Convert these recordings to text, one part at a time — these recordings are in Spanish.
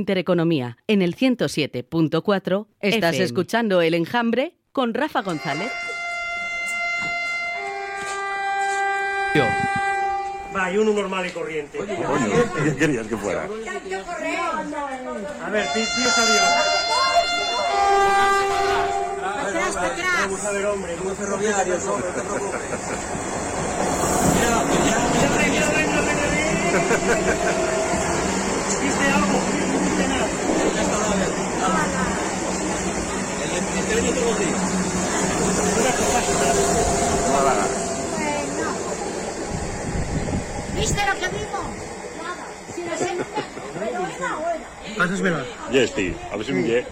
Intereconomía, en el 107.4, estás FM. escuchando El Enjambre con Rafa González. Va, y uno normal y corriente. Coño, ¿qué querías que fuera? A ver, tío, tío arriba. Vamos a ver, hombre, muy hombre, no te preocupes. Mira, mira, mira, mira, mira, mira, mira, mira. ¿Viste algo? No viste nada. Ya está, a ver. El ministerio de los días. ¿Viste lo que vimos? Nada. Si buena. Si me lle-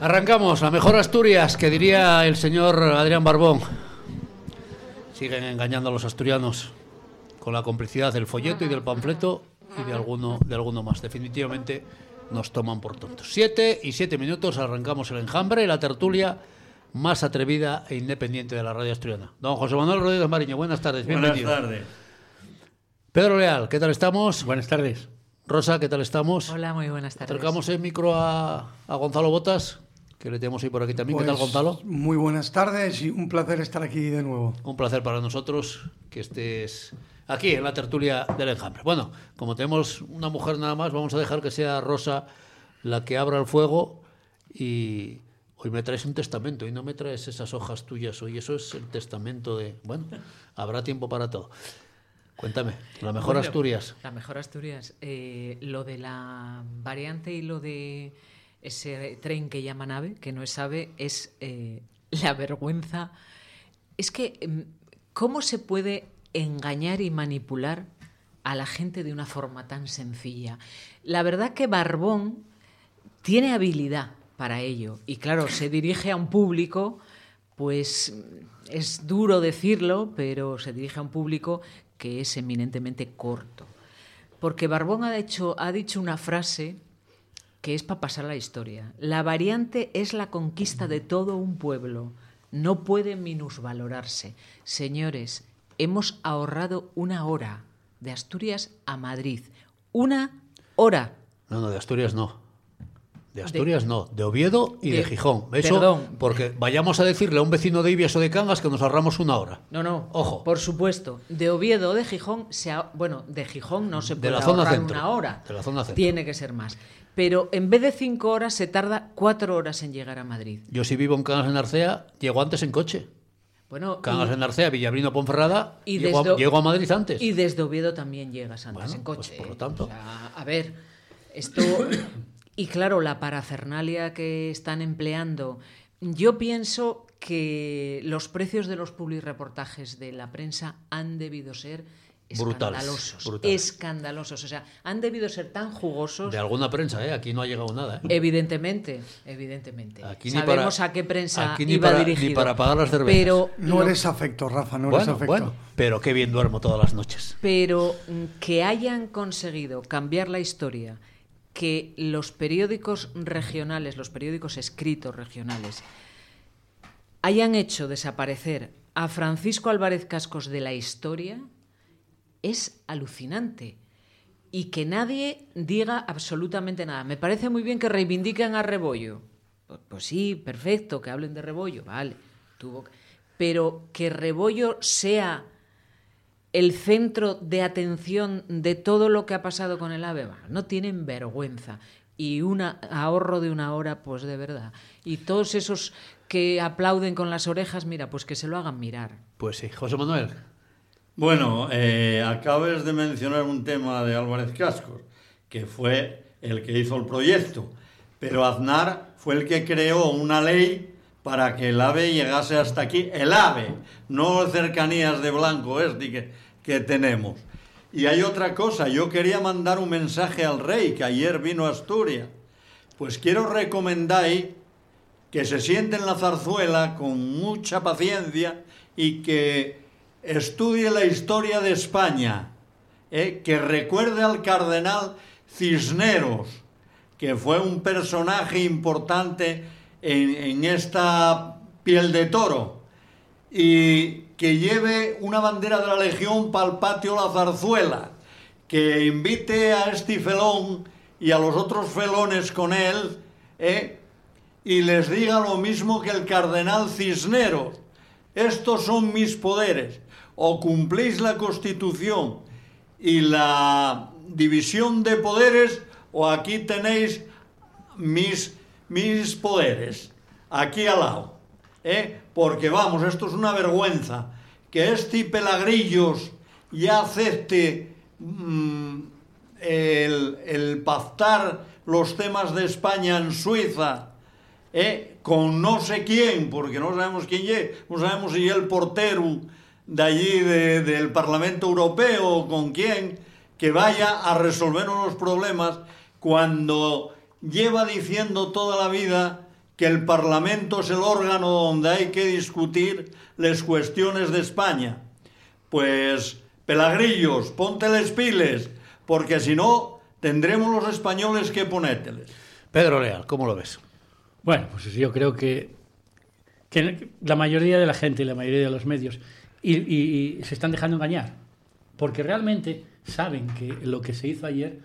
Arrancamos, la mejor Asturias, que diría el señor Adrián Barbón. Siguen engañando a los asturianos con la complicidad del folleto y del panfleto y de alguno, de alguno más. Definitivamente nos toman por tontos. Siete y siete minutos, arrancamos el enjambre y la tertulia más atrevida e independiente de la radio asturiana. Don José Manuel Rodríguez Mariño, buenas tardes, bienvenido. tardes. Pedro Leal, ¿qué tal estamos? Buenas tardes. Rosa, ¿qué tal estamos? Hola, muy buenas tardes. Acercamos el micro a, a Gonzalo Botas, que le tenemos ahí por aquí también. ¿Qué tal, Pues, Gonzalo? Muy buenas tardes y un placer estar aquí de nuevo. Un placer para nosotros que estés aquí en la tertulia del enjambre. Bueno, como tenemos una mujer nada más, vamos a dejar que sea Rosa la que abra el fuego y hoy me traes un testamento y no me traes esas hojas tuyas hoy, eso es el testamento de, bueno, habrá tiempo para todo. Cuéntame, la mejor Bueno, Asturias. La mejor Asturias. Eh, lo de la variante y lo de ese tren que llaman AVE, que no es AVE, es eh, la vergüenza. Es que, em, ¿cómo se puede engañar y manipular a la gente de una forma tan sencilla? La verdad que Barbón tiene habilidad para ello. Y claro, se dirige a un público, pues es duro decirlo, pero se dirige a un público que es eminentemente corto. Porque Barbón ha, hecho, ha dicho una frase que es para pasar la historia. La variante es la conquista de todo un pueblo. No puede minusvalorarse. Señores, hemos ahorrado una hora de Asturias a Madrid. Una hora. No, no, de Asturias no. De Asturias no, de Oviedo y de, de- Gijón. Eso, perdón. porque vayamos a decirle a un vecino de Ibias o de Cangas que nos ahorramos una hora. No, no. Ojo. Por supuesto. De Oviedo o de Gijón, se ha- bueno, de Gijón no se De puede la zona ahorrar centro. una hora. De la zona centro. Tiene que ser más. Pero en vez de cinco horas, se tarda cuatro horas en llegar a Madrid. Yo si vivo en Cangas en Arcea, llego antes en coche. Bueno, Cangas en Arcea, Villabrino, Ponferrada, y llego, desde- a, llego a Madrid antes. Y desde Oviedo también llegas antes Bueno, en pues coche. por lo ¿eh? tanto. O sea, a ver, esto. y claro, la parafernalia que están empleando. Yo pienso que los precios de los publireportajes de la prensa han debido ser Brutales, escandalosos. brutales. Escandalosos. O sea, han debido ser tan jugosos. De alguna prensa, ¿eh? Aquí no ha llegado nada, ¿eh? Evidentemente, evidentemente. Aquí ni Sabemos para- a qué prensa aquí ni iba para- ni dirigido. para pagar las cervezas. Pero No lo- eres afecto, Rafa, no eres Bueno, afecto. bueno, pero qué bien duermo todas las noches. Pero que hayan conseguido cambiar la historia, que los periódicos regionales, los periódicos escritos regionales, hayan hecho desaparecer a Francisco Álvarez Cascos de la historia, es alucinante. Y que nadie diga absolutamente nada. Me parece muy bien que reivindiquen a Rebollo. Pues, sí, perfecto, que hablen de Rebollo, vale. Tuvo Pero que Rebollo sea el centro de atención de todo lo que ha pasado con el AVE. No tienen vergüenza. Y un ahorro de una hora, pues de verdad. Y todos esos que aplauden con las orejas, mira, pues que se lo hagan mirar. Pues sí, José Manuel. Bueno, eh, de mencionar un tema de Álvarez Cascos, que fue el que hizo el proyecto, pero Aznar fue el que creó una ley para que el AVE llegase hasta aquí. El AVE, no cercanías de Blanco este que, que tenemos. Y hay otra cosa, yo quería mandar un mensaje al rey, que ayer vino a Asturias. Pues quiero recomendar que se siente en la zarzuela con mucha paciencia y que estudie la historia de España, ¿eh? que recuerde al cardenal Cisneros, que fue un personaje importante en, esta piel de toro, y que lleve una bandera de la Legión para el patio La Zarzuela, que invite a este felón y a los otros felones con él, ¿eh? y les diga lo mismo que el cardenal Cisneros. Estos son mis poderes. O cumplís la Constitución y la división de poderes, o aquí tenéis mis, mis poderes, aquí al lado. ¿eh? Porque vamos, esto es una vergüenza. Que este Pelagrillos ya acepte mm, el, el pactar los temas de España en Suiza ¿eh? con no sé quién, porque no sabemos quién es, no sabemos si el portero de allí de- del Parlamento Europeo o con quién, que vaya a resolvernos los problemas cuando lleva diciendo toda la vida que el Parlamento es el órgano donde hay que discutir las cuestiones de España. Pues, pelagrillos, pónteles piles, porque si no, tendremos los españoles que ponérteles. Pedro Leal, ¿cómo lo ves? Bueno, pues yo creo que, que la mayoría de la gente y la mayoría de los medios y, y- y se están dejando engañar, porque realmente saben que lo que se hizo ayer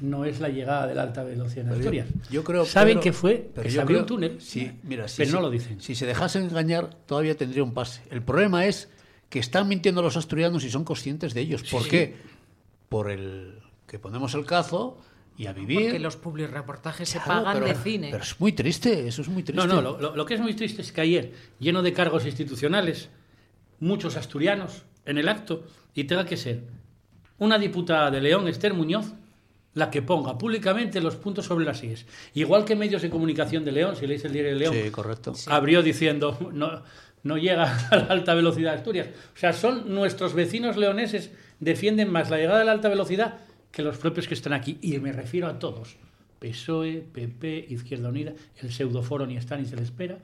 no es la llegada de la alta velocidad en Asturias. Yo creo, saben Pedro, que fue pero que se yo abrió creo- un túnel, Sí, mira, si pero no se- lo dicen. Si se dejasen engañar, todavía tendría un pase. El problema es que están mintiendo los asturianos y son conscientes de ellos. ¿Por sí. qué? Por el que ponemos el cazo y a vivir. Porque los publireportajes se Claro, pagan pero, de cine. Pero es muy triste, eso es muy triste. No, no, lo que es muy triste es que ayer, lleno de cargos institucionales, muchos asturianos en el acto, y tenga que ser una diputada de León, Esther Muñoz, la que ponga públicamente los puntos sobre las IES. Igual que medios de comunicación de León, si leéis el diario de León, Sí, correcto. abrió diciendo no, no llega a la alta velocidad Asturias. O sea, son nuestros vecinos leoneses defienden más la llegada de la alta velocidad que los propios que están aquí. Y me refiero a todos. PSOE, PP, Izquierda Unida, el pseudoforo ni está ni se le espera.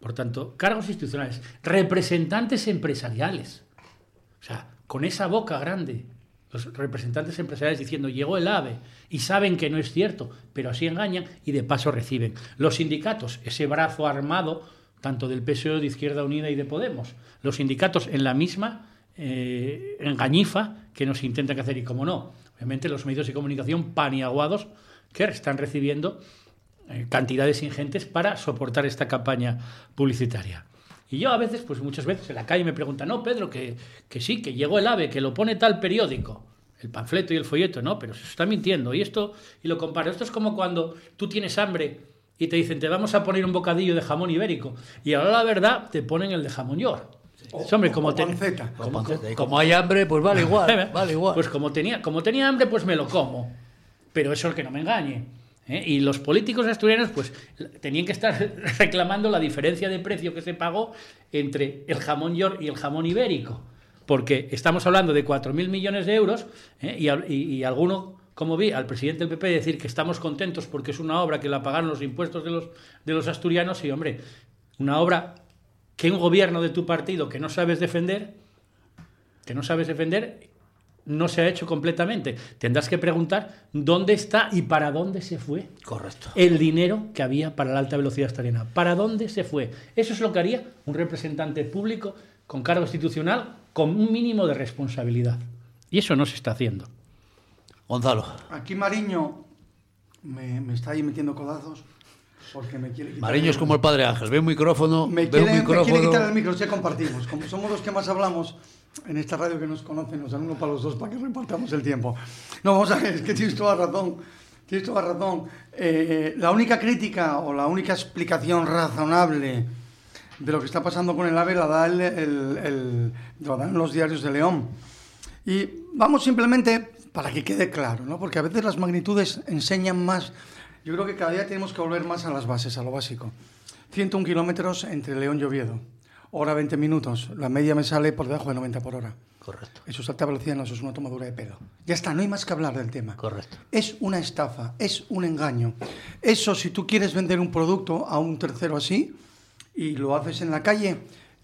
Por tanto, cargos institucionales, representantes empresariales. O sea, con esa boca grande, los representantes empresariales diciendo llegó el AVE y saben que no es cierto, pero así engañan y de paso reciben. Los sindicatos, ese brazo armado, tanto del PSOE, de Izquierda Unida y de Podemos, los sindicatos en la misma eh, engañifa que nos intentan hacer. Y como no, obviamente los medios de comunicación paniaguados que están recibiendo cantidades ingentes para soportar esta campaña publicitaria. Y yo a veces, pues muchas veces en la calle me preguntan, no, Pedro, que, que sí, que llegó el AVE, que lo pone tal periódico, el panfleto y el folleto, no, pero se está mintiendo. Y esto, y lo comparo, esto es como cuando tú tienes hambre y te dicen, te vamos a poner un bocadillo de jamón ibérico, y ahora la verdad te ponen el de jamón york. Sí, hombre, como o te-. Como, como hay hambre, pues vale igual. vale igual. Pues como tenía, como tenía hambre, pues me lo como. Pero eso es que no me engañe. ¿Eh? Y los políticos asturianos, pues tenían que estar reclamando la diferencia de precio que se pagó entre el jamón york y el jamón ibérico. Porque estamos hablando de 4.000 millones de euros ¿eh? y, al- y- y alguno, como vi al presidente del PP decir que estamos contentos porque es una obra que la pagaron los impuestos de los, de los asturianos y, hombre, una obra que un gobierno de tu partido que no sabes defender, que no sabes defender, no se ha hecho completamente. Tendrás que preguntar dónde está y para dónde se fue Correcto. el dinero que había para la alta velocidad asturiana. ¿Para dónde se fue? Eso es lo que haría un representante público con cargo institucional con un mínimo de responsabilidad. Y eso no se está haciendo. Gonzalo. Aquí Mariño me, me está ahí metiendo codazos porque me quiere quitar Mariño es como el padre Ángel. Ve un micrófono, me ve quiere, un me micrófono. quiere quitar el micro, ya compartimos. Como somos los que más hablamos en esta radio que nos conocen, nos dan uno para los dos para que repartamos el tiempo. No, vamos a ver, es que tienes toda razón. Tienes toda razón. Eh, la única crítica o la única explicación razonable de lo que está pasando con el AVE la, da el, el- el- lo dan los diarios de León. Y vamos simplemente para que quede claro, ¿no? porque a veces las magnitudes enseñan más. Yo creo que cada día tenemos que volver más a las bases, a lo básico. 101 kilómetros entre León y Oviedo. Hora 20 minutos. La media me sale por debajo de 90 por hora. Correcto, Eso es alta velocidad, no, eso es una tomadura de pelo. Ya está, no hay más que hablar del tema. correcto. Es una estafa, es un engaño. Eso, si tú quieres vender un producto a un tercero así y lo haces en la calle,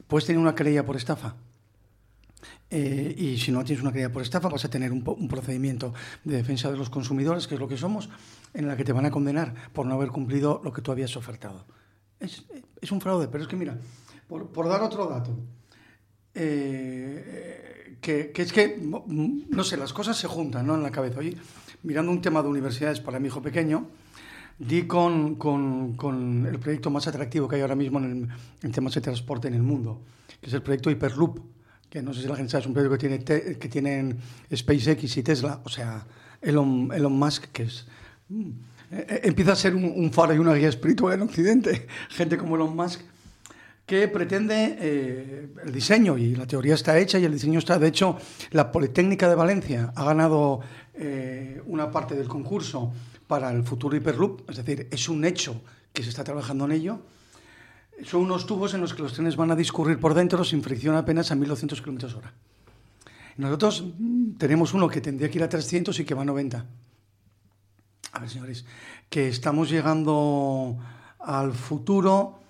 puedes tener una querella por estafa. Eh, y si no tienes una querella por estafa, vas a tener un, un procedimiento de defensa de los consumidores, que es lo que somos, en la que te van a condenar por no haber cumplido lo que tú habías ofertado. Es, es un fraude, pero es que mira, por, por dar otro dato, eh, que, que es que, no sé, las cosas se juntan ¿no? en la cabeza. Hoy, mirando un tema de universidades para mi hijo pequeño, di con, con, con el proyecto más atractivo que hay ahora mismo en, el, en temas de transporte en el mundo, que es el proyecto Hyperloop, que no sé si la gente sabe, es un proyecto que, tiene que tienen SpaceX y Tesla, o sea, Elon, Elon Musk, que es... mm, eh, empieza a ser un, un faro y una guía espiritual en Occidente, gente como Elon Musk, que pretende eh, el diseño, y la teoría está hecha y el diseño está, de hecho, la Politécnica de Valencia ha ganado eh, una parte del concurso para el futuro Hyperloop, es decir, es un hecho que se está trabajando en ello. Son unos tubos en los que los trenes van a discurrir por dentro sin fricción apenas a 1200 km hora. Nosotros mm, tenemos uno que tendría que ir a 300 y que va a 90. A ver, señores, que estamos llegando al futuro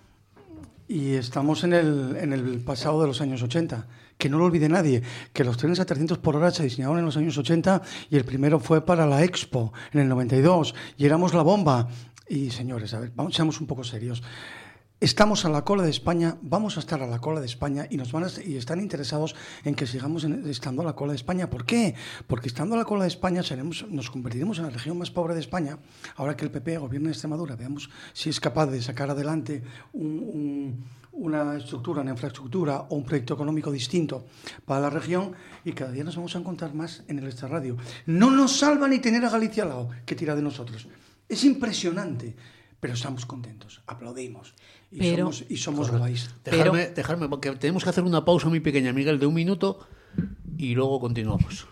y estamos en el, en el pasado de los años 80. Que no lo olvide nadie, que los trenes a 300 por hora se diseñaron en los años 80 y el primero fue para la Expo en el 92 y éramos la bomba. Y señores, a ver, vamos, seamos un poco serios. Estamos a la cola de España, vamos a estar a la cola de España y nos van a, y están interesados en que sigamos estando a la cola de España. ¿Por qué? Porque estando a la cola de España seremos, nos convertiremos en la región más pobre de España. Ahora que el PP gobierna Extremadura, veamos si es capaz de sacar adelante un- un- una estructura, una infraestructura o un proyecto económico distinto para la región y cada día nos vamos a encontrar más en el extrarradio. No nos salva ni tener a Galicia al lado, que tira de nosotros. Es impresionante, pero estamos contentos, aplaudimos y Pero- somos, y somos guays. Dejarme, dejarme, porque tenemos que hacer una pausa muy pequeña, Miguel, de un minuto y luego continuamos.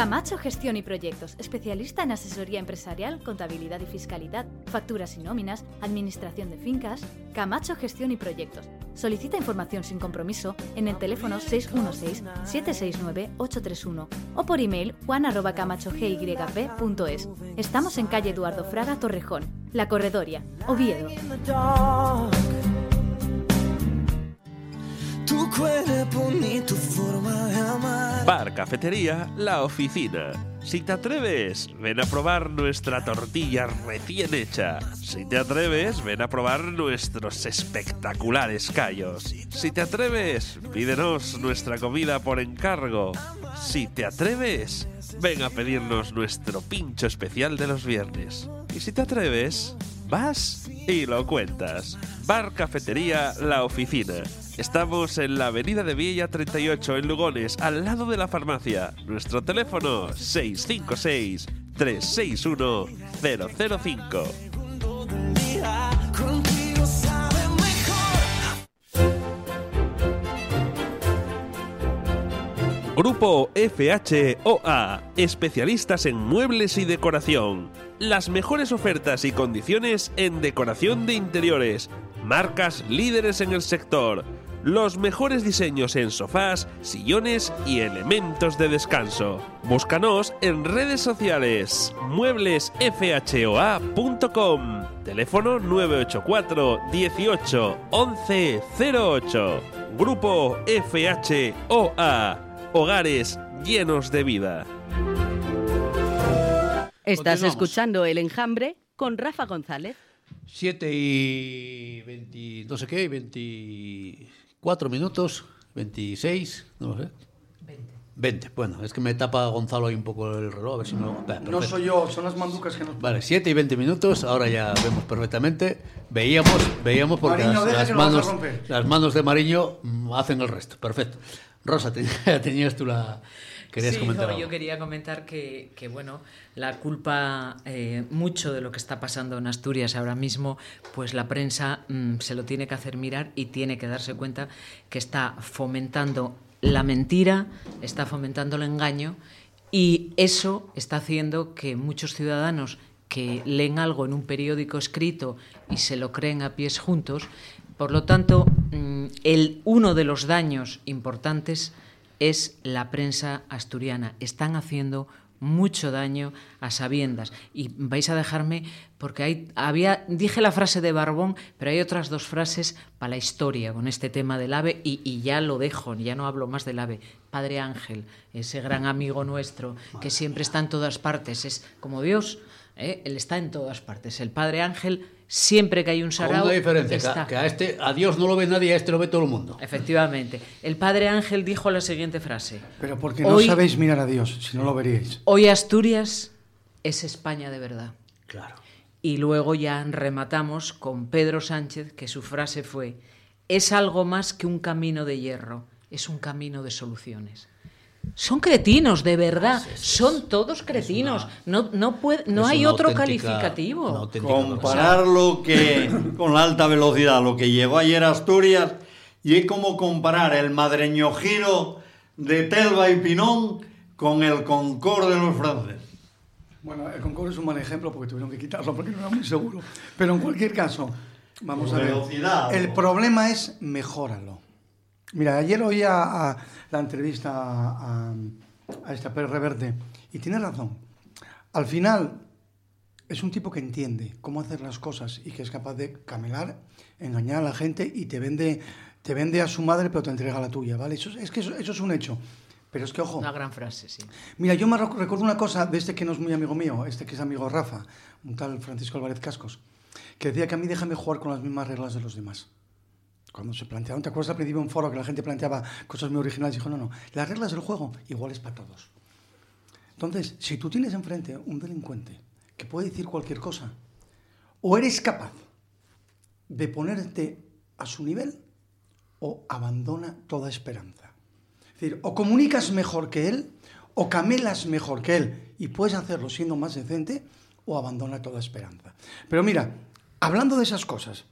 Camacho Gestión y Proyectos, especialista en asesoría empresarial, contabilidad y fiscalidad, facturas y nóminas, administración de fincas. Camacho Gestión y Proyectos. Solicita información sin compromiso en el teléfono 616-769-831 o por email juan.camachogyp.es. Estamos en calle Eduardo Fraga Torrejón, La Corredoria, Oviedo. Tu cuerpo ni tu forma amar. Bar Cafetería La Oficina. Si te atreves, ven a probar nuestra tortilla recién hecha. Si te atreves, ven a probar nuestros espectaculares callos. Si te atreves, pídenos nuestra comida por encargo. Si te atreves, ven a pedirnos nuestro pincho especial de los viernes. Y si te atreves, vas y lo cuentas. Bar Cafetería La Oficina. Estamos en la avenida de Villa 38 en Lugones, al lado de la farmacia. Nuestro teléfono 656-361-005. Contigo sabe mejor. Grupo FHOA, especialistas en muebles y decoración. Las mejores ofertas y condiciones en decoración de interiores. Marcas líderes en el sector. Los mejores diseños en sofás, sillones y elementos de descanso. Búscanos en redes sociales mueblesfhoa.com. Teléfono 984 18 11 08. Grupo FHOA. Hogares llenos de vida. Estás escuchando El Enjambre con Rafa González. 7 y 20, no sé qué, 24 minutos, 26, no sé. 20. 20, bueno, es que me tapa Gonzalo ahí un poco el reloj, a ver si me lo... Espera, No perfecto. soy yo, son las manducas que nos Vale, 7 y 20 minutos, ahora ya vemos perfectamente. Veíamos, veíamos porque Mariño, las, deja las que lo vas a manos, las manos de Mariño hacen el resto. Perfecto. Rosa, te- tenías tú la... Querías Sí, comentar no, algo. yo quería comentar que, que, bueno, la culpa, eh, mucho de lo que está pasando en Asturias ahora mismo, pues la prensa mm, se lo tiene que hacer mirar y tiene que darse cuenta que está fomentando la mentira, está fomentando el engaño y eso está haciendo que muchos ciudadanos que leen algo en un periódico escrito y se lo creen a pies juntos, por lo tanto, mm, el, uno de los daños importantes es la prensa asturiana. Están haciendo mucho daño a sabiendas. Y vais a dejarme, porque hay, había, dije la frase de Barbón, pero hay otras dos frases para la historia con este tema del ave y, y ya lo dejo, ya no hablo más del ave. Padre Ángel, ese gran amigo nuestro que siempre está en todas partes, es como Dios, ¿eh? él está en todas partes. El Padre Ángel siempre que hay un sarao, una diferencia, que está. a, que a este a Dios no lo ve nadie, a este lo ve todo el mundo. Efectivamente. El padre Ángel dijo la siguiente frase. Pero porque no Hoy- sabéis mirar a Dios, si no lo veríais. Hoy Asturias es España de verdad. Claro. Y luego ya rematamos con Pedro Sánchez, que su frase fue, es algo más que un camino de hierro, es un camino de soluciones. Son cretinos, de verdad. Son todos cretinos. no, no, puede, no hay otro calificativo. Comparar lo que con la alta velocidad, lo que llegó ayer a Asturias, y es como comparar el madreño giro de Telva y Pinón con el Concorde de los franceses. Bueno, el Concorde es un mal ejemplo porque tuvieron que quitarlo porque no era muy seguro. Pero en cualquier caso, vamos a ver. Velocidad, El problema es mejóralo. Mira, ayer oía a la entrevista a, a, a esta Pérez Reverte y tiene razón. Al final es un tipo que entiende cómo hacer las cosas y que es capaz de camelar, engañar a la gente y te vende, te vende a su madre pero te entrega la tuya, ¿vale? Eso, es- que eso, eso es un hecho. Pero es que, ojo, Una gran frase, sí. Mira, yo me rec- recuerdo una cosa de este que no es muy amigo mío, este que es amigo Rafa, un tal Francisco Álvarez Cascos, que decía que a mí déjame jugar con las mismas reglas de los demás. Cuando se planteaban, ¿te acuerdas al principio un foro que la gente planteaba cosas muy originales? Dijo, no, no, las reglas del juego iguales para todos. Entonces, si tú tienes enfrente un delincuente que puede decir cualquier cosa, o eres capaz de ponerte a su nivel, o abandona toda esperanza. Es decir, o comunicas mejor que él, o camelas mejor que él, y puedes hacerlo siendo más decente, o abandona toda esperanza. Pero mira, hablando de esas cosas,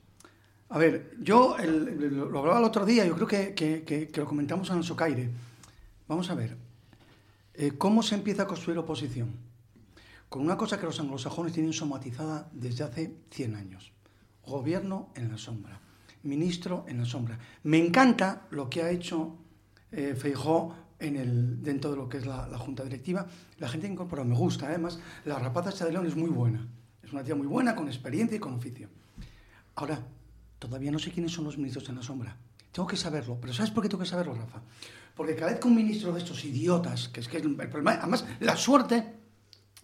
a ver, yo el- el- lo hablaba el otro día, yo creo que, que- lo comentamos en Socaire. Vamos a ver, eh, ¿cómo se empieza a construir oposición? Con una cosa que los anglosajones tienen somatizada desde hace 100 años. Gobierno en la sombra, ministro en la sombra. Me encanta lo que ha hecho eh, Feijó en el, dentro de lo que es la, junta directiva. La gente incorporada me gusta, además, la rapaza esta de León es muy buena. Es una tía muy buena, con experiencia y con oficio. Ahora, todavía no sé quiénes son los ministros en la sombra. Tengo que saberlo, pero ¿sabes por qué tengo que saberlo, Rafa? Porque cada vez que un ministro de estos idiotas, que es que es el problema, además, la suerte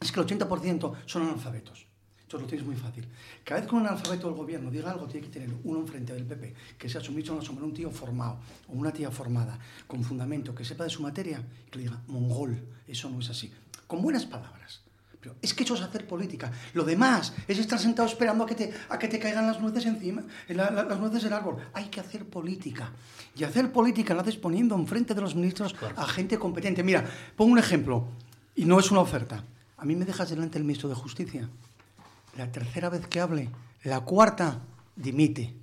es que el 80% son analfabetos. Entonces lo tienes muy fácil. Cada vez que un analfabeto del gobierno diga algo, tiene que tener uno enfrente del PP, que sea su ministro en la sombra, un tío formado o una tía formada, con fundamento, que sepa de su materia, que le diga, mongol, eso no es así. Con buenas palabras. Pero es que eso es hacer política. Lo demás es estar sentado esperando a que te, a que te caigan las nueces encima, la- la- las nueces del árbol. Hay que hacer política. Y hacer política la haces poniendo enfrente de los ministros a gente competente. Mira, pongo un ejemplo, y no es una oferta. A mí me dejas delante el ministro de Justicia. La tercera vez que hable, la cuarta, dimite.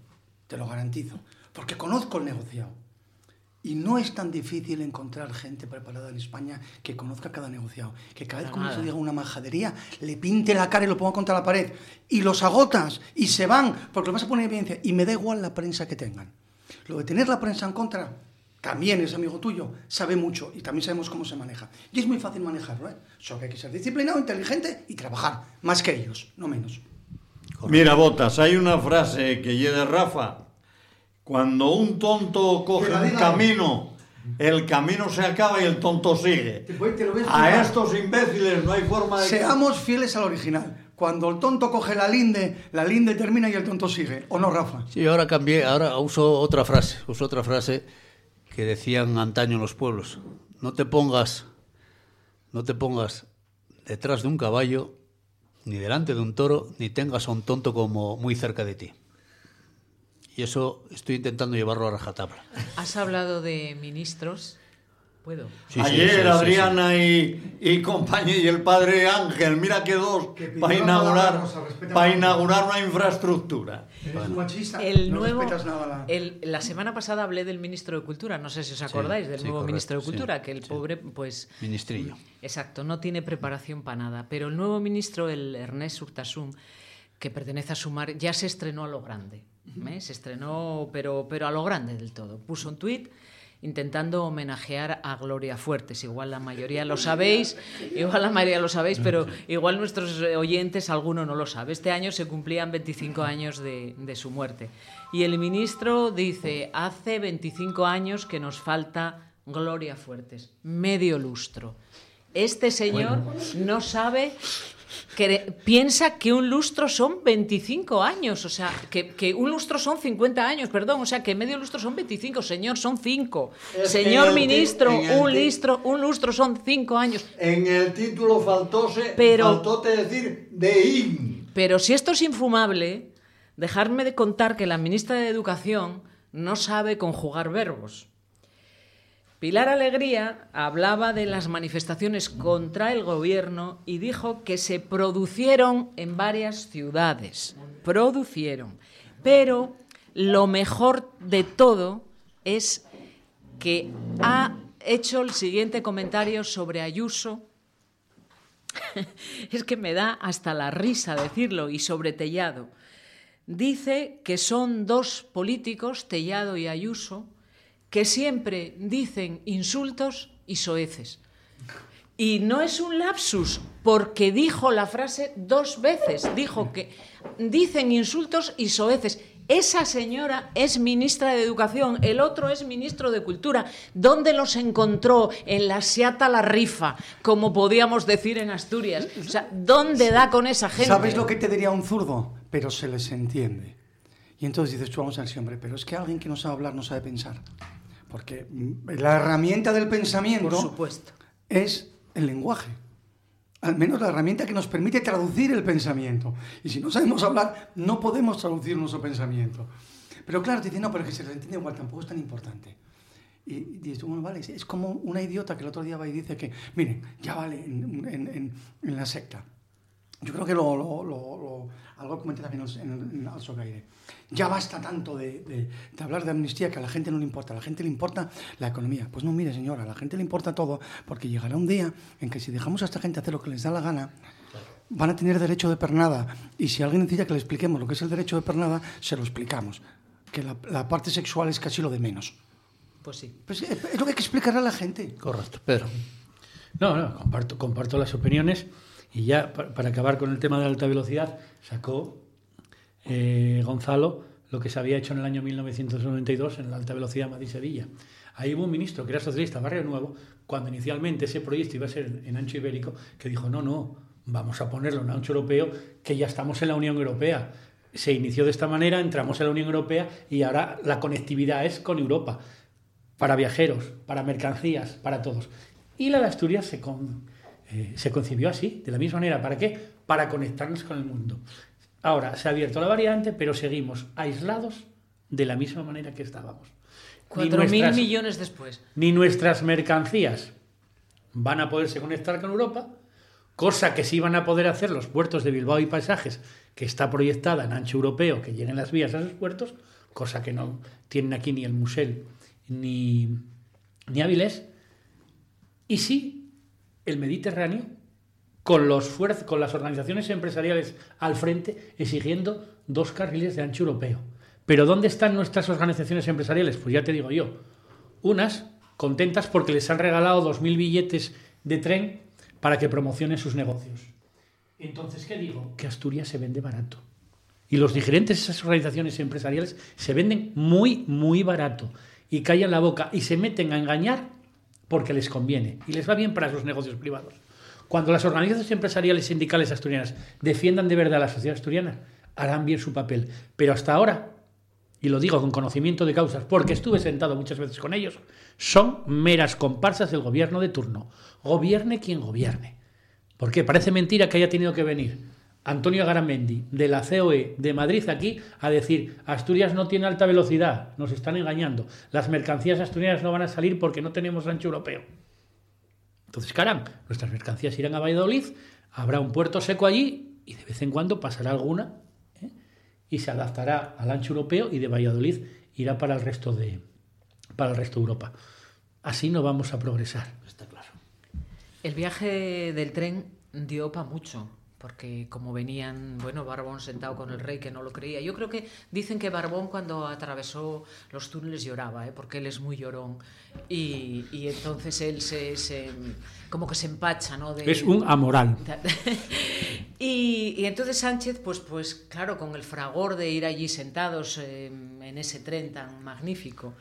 Te lo garantizo. Porque conozco el negociado. Y no es tan difícil encontrar gente preparada en España que conozca cada negociado. Que cada vez uno se diga una majadería, le pinte la cara y lo ponga contra la pared. Y los agotas y se van porque lo vas a poner en evidencia. Y me da igual la prensa que tengan. Lo de tener la prensa en contra, también es amigo tuyo, sabe mucho y también sabemos cómo se maneja. Y es muy fácil manejarlo, ¿eh? Solo que hay que ser disciplinado, inteligente y trabajar. Más que ellos, no menos. Mira, Botas, hay una frase que lleve Rafa. Cuando un tonto coge un camino, el camino se acaba y el tonto sigue. A estos imbéciles no hay forma de... Seamos fieles al original. Cuando el tonto coge la linde, la linde termina y el tonto sigue. ¿O no, Rafa? Sí, ahora cambié, ahora uso otra frase, uso otra frase que decían antaño en los pueblos. No te pongas, no te pongas detrás de un caballo, ni delante de un toro, ni tengas a un tonto como muy cerca de ti. Y eso estoy intentando llevarlo a rajatabla. Has hablado de ministros. ¿Puedo? Sí, Ayer sí, sí, Adriana Y, y compañía y el padre Ángel, mira que dos, para inaugurar, para inaugurar una infraestructura. Eres un machista. El no nuevo, respetas nada la... el- la semana pasada hablé del ministro de Cultura, no sé si os acordáis del sí, nuevo correcto, ministro de sí, Cultura, que el pobre, pues... Ministrillo. Exacto, no tiene preparación para nada. Pero el nuevo ministro, el Ernest Urtasun, que pertenece a Sumar, ya se estrenó a lo grande. ¿Eh? Se estrenó, pero, pero a lo grande del todo. Puso un tuit intentando homenajear a Gloria Fuertes. Igual la mayoría lo sabéis, igual la mayoría lo sabéis, pero igual nuestros eh, oyentes alguno no lo sabe. Este año se cumplían 25 años de, de su muerte. Y el ministro dice, hace 25 años que nos falta Gloria Fuertes, medio lustro. Este señor no sabe que piensa que un lustro son 25 años, o sea, que, que, un lustro son 50 años, perdón, o sea, que medio lustro son 25, señor, son 5. Señor ministro, un lustro, un lustro son 5 años. En el título faltóse, pero, faltóte decir de IN. Pero si esto es infumable, dejarme de contar que la ministra de Educación no sabe conjugar verbos. Pilar Alegría hablaba de las manifestaciones contra el gobierno y dijo que se producieron en varias ciudades. Producieron. Pero lo mejor de todo es que ha hecho el siguiente comentario sobre Ayuso. es que me da hasta la risa decirlo y sobre Tellado. Dice que son dos políticos, Tellado y Ayuso, que siempre dicen insultos y soeces. Y no es un lapsus, porque dijo la frase dos veces. Dijo que dicen insultos y soeces. Esa señora es ministra de Educación, el otro es ministro de Cultura. ¿Dónde los encontró? En la Seata la rifa, como podíamos decir en Asturias. O sea, ¿dónde da con esa gente? ¿Sabes lo que te diría un zurdo? Pero se les entiende. Y entonces dices tú, vamos a ver, hombre, pero es que alguien que no sabe hablar no sabe pensar. Porque la herramienta del pensamiento Por supuesto. es el lenguaje. Al menos la herramienta que nos permite traducir el pensamiento. Y si no sabemos hablar, no podemos traducir nuestro pensamiento. Pero claro, te dicen, no, pero que se lo entiende igual, tampoco es tan importante. Y, dices, bueno, vale, es como una idiota que el otro día va y dice que, miren, ya vale, en, en, en, la secta. Yo creo que lo, lo, lo, algo comenté también en, en Alzogaire ya basta tanto de, de, de, hablar de amnistía que a la gente no le importa, a la gente le importa la economía. Pues no, mire señora, a la gente le importa todo porque llegará un día en que si dejamos a esta gente hacer lo que les da la gana, van a tener derecho de pernada. Y si alguien necesita que le expliquemos lo que es el derecho de pernada, se lo explicamos. Que la, la parte sexual es casi lo de menos. Pues sí. Pues es, es lo que hay que explicar a la gente. Correcto, pero... No, no, comparto, comparto las opiniones. Y ya, para, acabar con el tema de la alta velocidad, sacó eh, Gonzalo lo que se había hecho en el año 1992 en la alta velocidad Madrid-Sevilla. Ahí hubo un ministro que era socialista, Barrio Nuevo, cuando inicialmente ese proyecto iba a ser en ancho ibérico, que dijo, no, no, vamos a ponerlo en ancho europeo, que ya estamos en la Unión Europea. Se inició de esta manera, entramos en la Unión Europea y ahora la conectividad es con Europa, para viajeros, para mercancías, para todos. Y la de Asturias se, con, eh, se concibió así, de la misma manera. ¿Para qué? Para conectarnos con el mundo. Ahora se ha abierto la variante, pero seguimos aislados de la misma manera que estábamos. Cuatro mil millones después. Ni nuestras mercancías van a poderse conectar con Europa, cosa que sí van a poder hacer los puertos de Bilbao y Pasajes, que está proyectada en ancho europeo, que lleguen las vías a esos puertos, cosa que no tienen aquí ni el Musel ni, ni Avilés. Y sí, el Mediterráneo con, los con las organizaciones empresariales al frente exigiendo dos carriles de ancho europeo. Pero ¿dónde están nuestras organizaciones empresariales? Pues ya te digo yo. Unas contentas porque les han regalado 2.000 billetes de tren para que promocionen sus negocios. Entonces, ¿qué digo? Que Asturias se vende barato. Y los dirigentes de esas organizaciones empresariales se venden muy, muy barato. Y callan la boca y se meten a engañar porque les conviene. Y les va bien para sus negocios privados. Cuando las organizaciones empresariales sindicales asturianas defiendan de verdad a la sociedad asturiana, harán bien su papel. Pero hasta ahora, y lo digo con conocimiento de causas, porque estuve sentado muchas veces con ellos, son meras comparsas del gobierno de turno. Gobierne quien gobierne. Porque parece mentira que haya tenido que venir Antonio Garamendi de la COE de Madrid aquí a decir Asturias no tiene alta velocidad, nos están engañando, las mercancías asturianas no van a salir porque no tenemos ancho europeo. Entonces, caramba, nuestras mercancías irán a Valladolid, habrá un puerto seco allí y de vez en cuando pasará alguna ¿eh? y se adaptará al ancho europeo y de Valladolid irá para el resto de, para el resto de Europa. Así no vamos a progresar, está claro. El viaje del tren dio para mucho porque como venían, bueno, Barbón sentado con el rey que no lo creía. Yo creo que dicen que Barbón cuando atravesó los túneles lloraba, ¿eh? porque él es muy llorón y, y entonces él se, se, como que se empacha, ¿no? De, es un amoral. y, y, entonces Sánchez, pues, pues claro, con el fragor de ir allí sentados eh, en ese tren tan magnífico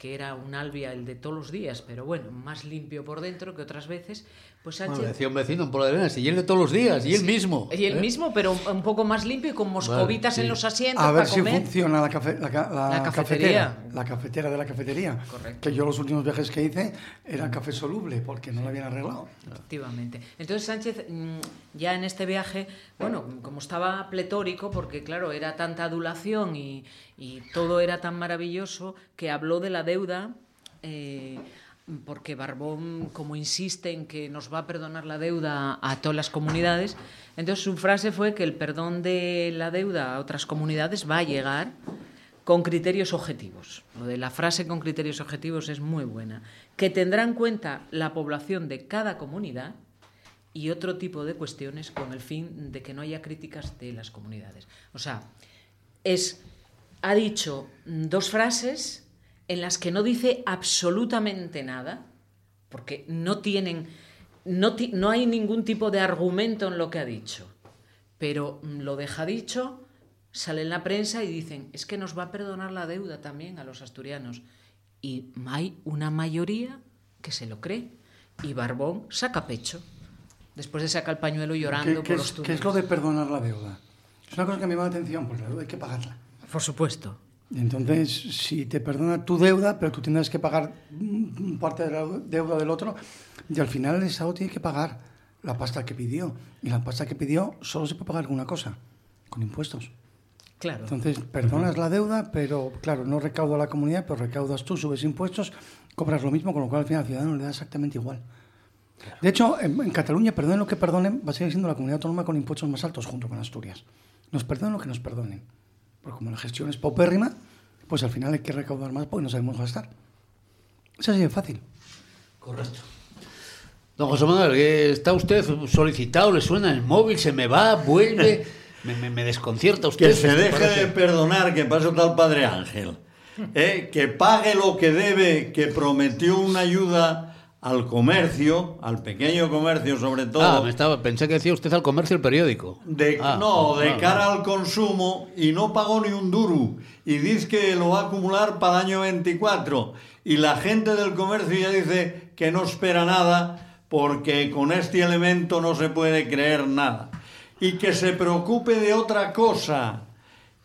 que era un albia el de todos los días, pero bueno, más limpio por dentro que otras veces, Pues Bueno, Sánchez... decía un vecino en Pola de Arenas, y él de todos los días, y él mismo. Y el ¿eh? mismo, pero un- poco más limpio y con moscovitas sí. en los asientos A ver para si comer. funciona la, cafe- la, ca- la La cafetería. cafetera. La cafetera de la cafetería. Correcto. Que yo los últimos viajes que hice era café soluble porque no lo habían arreglado. Efectivamente. Entonces Sánchez, mm, ya en este viaje, bueno, como estaba pletórico, porque claro, era tanta adulación y, y todo era tan maravilloso, que habló de la deuda, eh, porque Barbón, como insiste en que nos va a perdonar la deuda a todas las comunidades, entonces su frase fue que el perdón de la deuda a otras comunidades va a llegar con criterios objetivos. Lo de la frase con criterios objetivos es muy buena. Que tendrá en cuenta la población de cada comunidad y otro tipo de cuestiones con el fin de que no haya críticas de las comunidades. O sea, es ha dicho dos frases en las que no dice absolutamente nada, porque no tienen no, ti- no hay ningún tipo de argumento en lo que ha dicho, pero mm, lo deja dicho, sale en la prensa y dicen, es que nos va a perdonar la deuda también a los asturianos. Y hay una mayoría que se lo cree. Y Barbón saca pecho. Después de sacar el pañuelo llorando ¿Qué, qué por es, los qué túneles. es lo de perdonar la deuda? Es una cosa que me llama la atención, porque la deuda hay que pagarla. Por supuesto. Entonces, si te perdona tu deuda, pero tú tendrás que pagar parte de la deuda del otro, y al final el Estado tiene que pagar la pasta que pidió. Y la pasta que pidió solo se puede pagar con una cosa, con impuestos. Claro. Entonces, perdonas la deuda, pero claro, no recauda la comunidad, pero recaudas tú, subes impuestos, cobras lo mismo, con lo cual al final al ciudadano le da exactamente igual. De hecho, en, en Cataluña, perdonen lo que perdonen, va a seguir siendo la comunidad autónoma con impuestos más altos junto con Asturias. Nos perdonen lo que nos perdonen. Porque como la gestión es paupérrima, pues al final hay que recaudar más porque no sabemos gastar. Es así de fácil. Correcto. Don José Manuel, ¿qué ¿está usted solicitado? ¿Le suena el móvil? ¿Se me va? ¿Vuelve? Me, me- me desconcierta usted. Que se ¿Qué deje de perdonar, que pasa tal Padre Ángel. ¿eh? Que pague lo que debe, que prometió una ayuda al comercio, al pequeño comercio sobre todo. Ah, me estaba, pensé que decía usted al comercio el periódico. De, Ah, no, de ah, cara al consumo y no pagó ni un duro. Y dice que lo va a acumular para el año 24. Y la gente del comercio ya dice que no espera nada porque con este elemento no se puede creer nada. Y que se preocupe de otra cosa,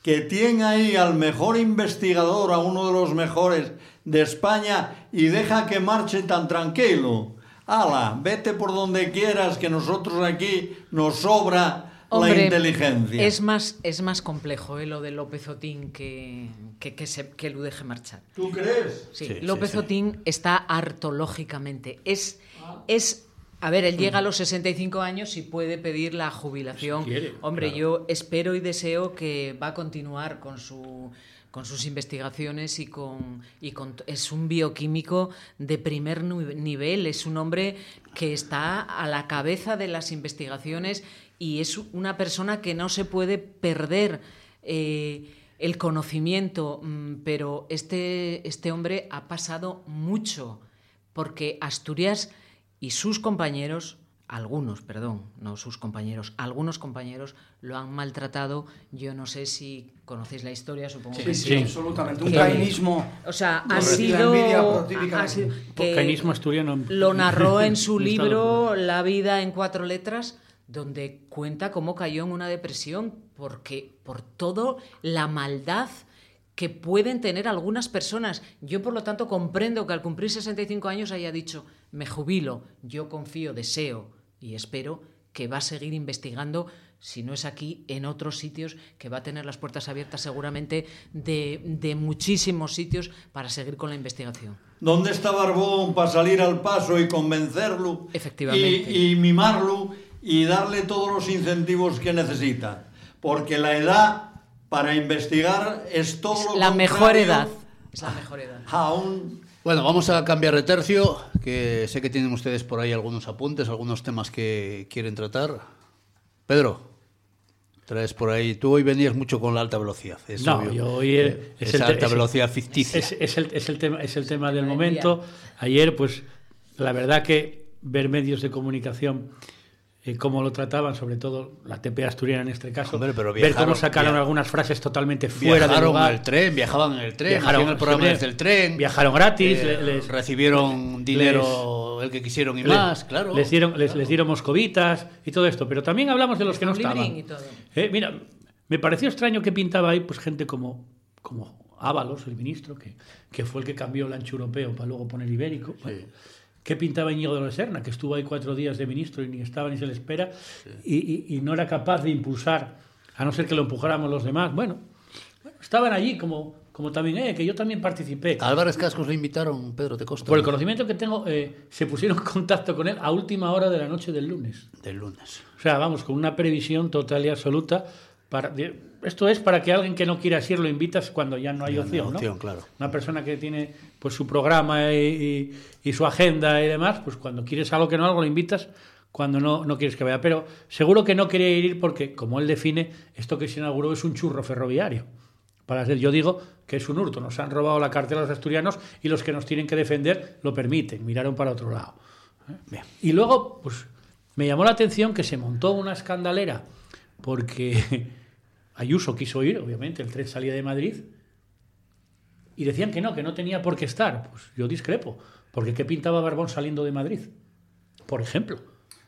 que tiene ahí al mejor investigador, a uno de los mejores de España y deja que marche tan tranquilo. Ala, vete por donde quieras, que nosotros aquí nos sobra la Hombre, inteligencia. Es más, es más complejo eh, lo de López Otín que, que, que, se, que lo deje marchar. ¿Tú crees? Sí, Sí, López sí, sí. Otín está harto, lógicamente. Es, es, a ver, él llega a los 65 años y puede pedir la jubilación. Si quiere, Hombre, claro. yo espero y deseo que va a continuar con su con sus investigaciones y con, y con es un bioquímico de primer nivel, es un hombre que está a la cabeza de las investigaciones y es una persona que no se puede perder eh, el conocimiento, mm, pero este, este hombre ha pasado mucho, porque Asturias y sus compañeros, algunos, perdón, no sus compañeros, algunos compañeros lo han maltratado. Yo no sé si conocéis la historia, supongo que sí, absolutamente. Un caínismo. O sea, ha sido, ha sido- que Cainismo asturiano. lo narró en su libro La vida en cuatro letras, donde cuenta cómo cayó en una depresión porque por todo la maldad que pueden tener algunas personas. Yo, por lo tanto, comprendo que al cumplir 65 años haya dicho, me jubilo, yo confío, deseo y espero que va a seguir investigando, si no es aquí, en otros sitios, que va a tener las puertas abiertas seguramente de, de muchísimos sitios para seguir con la investigación. ¿Dónde está Barbón para salir al paso y convencerlo? Efectivamente. Y, y mimarlo y darle todos los incentivos que necesita. Porque la edad para investigar es todo Es lo la mejor edad. Es la mejor edad. A un Bueno, vamos a cambiar de tercio, que sé que tienen ustedes por ahí algunos apuntes, algunos temas que quieren tratar. Pedro, traes por ahí. Tú hoy venías mucho con la alta velocidad. es No, obvio. yo hoy el- Eh, es esa el alta es- velocidad ficticia. Es, es el, es el tema, es el tema del momento. Ayer, pues, la verdad que ver medios de comunicación, eh, cómo lo trataban, sobre todo la TP asturiana en este caso, Hombre, pero ver cómo viajaron- sacaron algunas frases totalmente fuera de Viajaron lugar. en el tren, viajaban en el tren, Viajaron- el programa desde el tren. viajaron gratis, eh, le- les- recibieron dinero hizo el que quisieron y más, claro. Les dieron, les, les dieron moscovitas y todo esto, pero también hablamos de los que no estaban. y todo. Eh, mira, me pareció extraño que pintaba ahí pues gente como, como Ábalos, el ministro, que, que fue el que cambió el ancho europeo para luego poner ibérico. Bueno, ¿Qué pintaba Íñigo de la Serna, que estuvo ahí cuatro días de ministro y ni estaba ni se le espera, y, y- y no era capaz de impulsar, a no ser que lo empujáramos los demás? Bueno, bueno, estaban allí como, como también, eh, que yo también participé. A Álvarez Cascos le invitaron Pedro de Costa. Por el conocimiento que tengo, eh, se pusieron en contacto con él a última hora de la noche del lunes. Del lunes. O sea, vamos, con una previsión total y absoluta. Para, de- esto es para que alguien que no quiera ir lo invitas cuando ya no hay opción, ¿no? opción, claro. Una persona que tiene pues su programa y, y- y su agenda y demás, pues cuando quieres algo que no algo lo invitas cuando no, no quieres que vaya. Pero seguro que no quería ir porque, como él define, esto que se inauguró es un churro ferroviario. Para ser, yo digo que es un hurto, nos han robado la cartera los asturianos y los que nos tienen que defender lo permiten, miraron para otro lado. ¿eh? Y luego, pues me llamó la atención que se montó una escandalera porque Ayuso quiso ir, obviamente, el tren salía de Madrid y decían que no, que no tenía por qué estar. Pues yo discrepo, porque ¿qué pintaba Barbón saliendo de Madrid? Por ejemplo.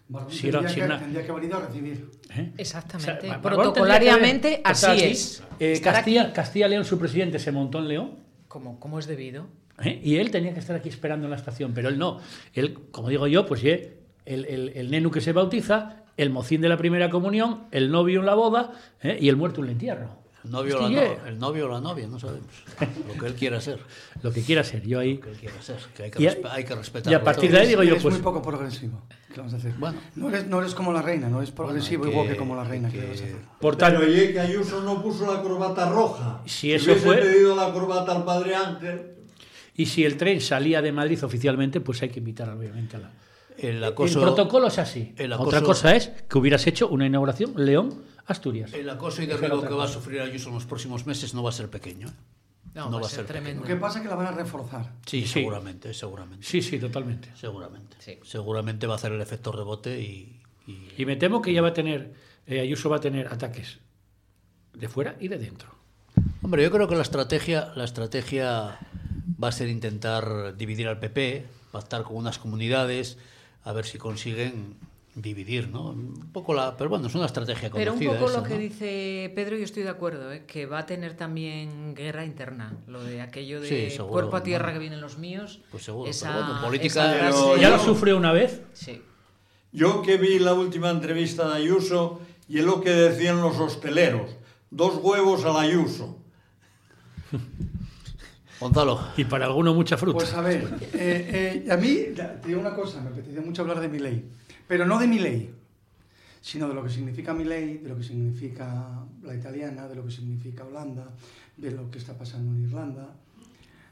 Barbón Si era- tendría, si que, era- tendría que haber ido a recibir. ¿eh? Exactamente. O sea, Barbón Protocolariamente, haber así aquí. es. Eh, Castilla, Castilla León, su presidente, se montó en León. Como, como es debido. ¿eh? Y él tenía que estar aquí esperando en la estación, pero él no. Él, como digo yo, pues el, el, el nenu que se bautiza, el mocín de la primera comunión, el novio en la boda ¿eh? y el muerto en el entierro. El novio, Es o que la no- el novio o la novia, no sabemos. Lo que él quiera ser. Lo que quiera ser, yo ahí. Lo que él quiera ser. Que hay que, respe- hay que respetar. y a partir de ahí digo yo, pues. muy poco progresivo. ¿Qué vamos a hacer? Bueno. No eres, no eres como la reina, no eres progresivo hay igual que- que como la reina. hay ¿qué que- vas a hacer? Por tanto, Pero oye, que Ayuso no puso la corbata roja. Si eso hubiese fue- pedido la corbata al padre Ángel. y si el tren salía de Madrid oficialmente, pues hay que invitar, obviamente, a la. El protocolo es así. el Otra cosa es que hubieras hecho una inauguración León-Asturias. el acoso y derribo que va a sufrir Ayuso en los próximos meses no va a ser pequeño. ¿eh? No, va a ser tremendo. Lo que pasa es que la van a reforzar. Sí, Sí. seguramente, seguramente. Sí, sí, totalmente. Seguramente. Sí. Seguramente va a hacer el efecto rebote y, y- Y me temo que ya va a tener, eh, Ayuso va a tener ataques de fuera y de dentro. Hombre, yo creo que la estrategia, la estrategia va a ser intentar dividir al PP, pactar con unas comunidades, a ver si consiguen dividir, ¿no? Un poco la, pero bueno, es una estrategia Pero conocida. un poco esa, lo que ¿no? dice Pedro, yo estoy de acuerdo, ¿eh? que va a tener también guerra interna. Lo de aquello de Sí, seguro, cuerpo a tierra bueno. que vienen los míos. Pues seguro, esa- pero bueno, política- esa Pero ¿Ya lo sufrió una vez? Sí. Yo que vi la última entrevista de Ayuso y es lo que decían los hosteleros. Dos huevos al Ayuso. Gonzalo, Y para alguno mucha fruta. Pues a ver, eh, eh, a mí, te digo una cosa, me apetece mucho hablar de mi ley, pero no de mi ley, sino de lo que significa mi ley, de lo que significa la italiana, de lo que significa Holanda, de lo que está pasando en Irlanda.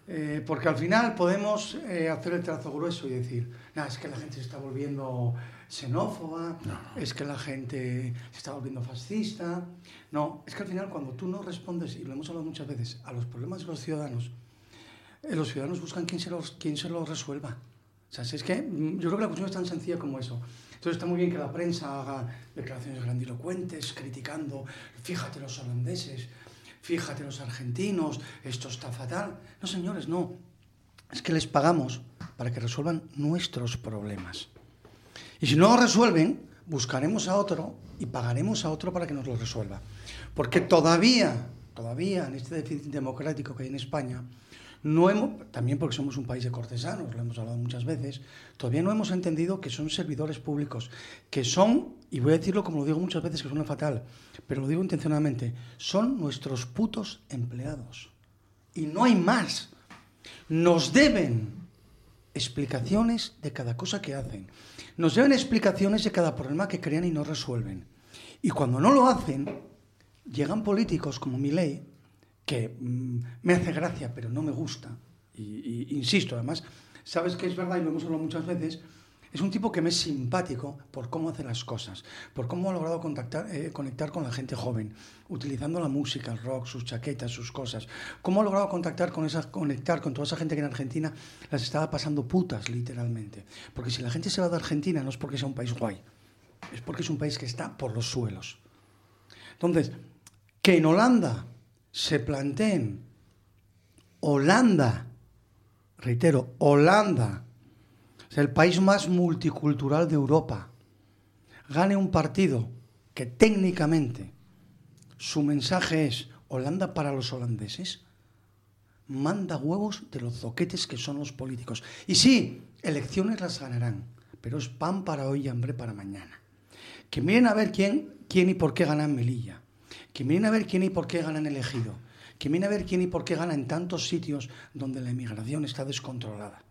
Eh, porque al final podemos eh, hacer el trazo grueso y decir, "Nah, es que la gente se está volviendo xenófoba, es que la gente se está volviendo fascista. No, es que al final cuando tú no respondes, y lo hemos hablado muchas veces, a los problemas de los ciudadanos, los ciudadanos buscan quién se los, quién se los resuelva. O sea, si es que mm, yo creo que la cuestión es tan sencilla como eso. Entonces está muy bien que la prensa haga declaraciones grandilocuentes, criticando, fíjate los holandeses, fíjate los argentinos, esto está fatal. No, señores, no. Es que les pagamos para que resuelvan nuestros problemas. Y si no lo resuelven, buscaremos a otro y pagaremos a otro para que nos lo resuelva. Porque todavía, todavía en este déficit democrático que hay en España, no hemos, también porque somos un país de cortesanos, lo hemos hablado muchas veces, todavía no hemos entendido que son servidores públicos, que son, y voy a decirlo como lo digo muchas veces, que suena fatal, pero lo digo intencionadamente, son nuestros putos empleados. Y no hay más. Nos deben explicaciones de cada cosa que hacen. Nos deben explicaciones de cada problema que crean y no resuelven. Y cuando no lo hacen, llegan políticos como Milei, que mm, me hace gracia, pero no me gusta. Y, insisto, además, sabes que es verdad, y lo hemos hablado muchas veces, es un tipo que me es simpático por cómo hace las cosas, por cómo ha logrado contactar, eh, conectar con la gente joven, utilizando la música, el rock, sus chaquetas, sus cosas. Cómo ha logrado contactar con, esa, conectar con toda esa gente que en Argentina las estaba pasando putas, literalmente. Porque si la gente se va de Argentina no es porque sea un país guay, es porque es un país que está por los suelos. Entonces, que en Holanda se planteen Holanda, reitero, Holanda, es el país más multicultural de Europa, gane un partido que técnicamente su mensaje es Holanda para los holandeses, manda huevos de los zoquetes que son los políticos. Y sí, elecciones las ganarán, pero es pan para hoy y hambre para mañana. Que miren a ver quién, quién y por qué gana en Melilla. Que miren a ver quién y por qué gana en Elegido. Que miren a ver quién y por qué gana en tantos sitios donde la inmigración está descontrolada.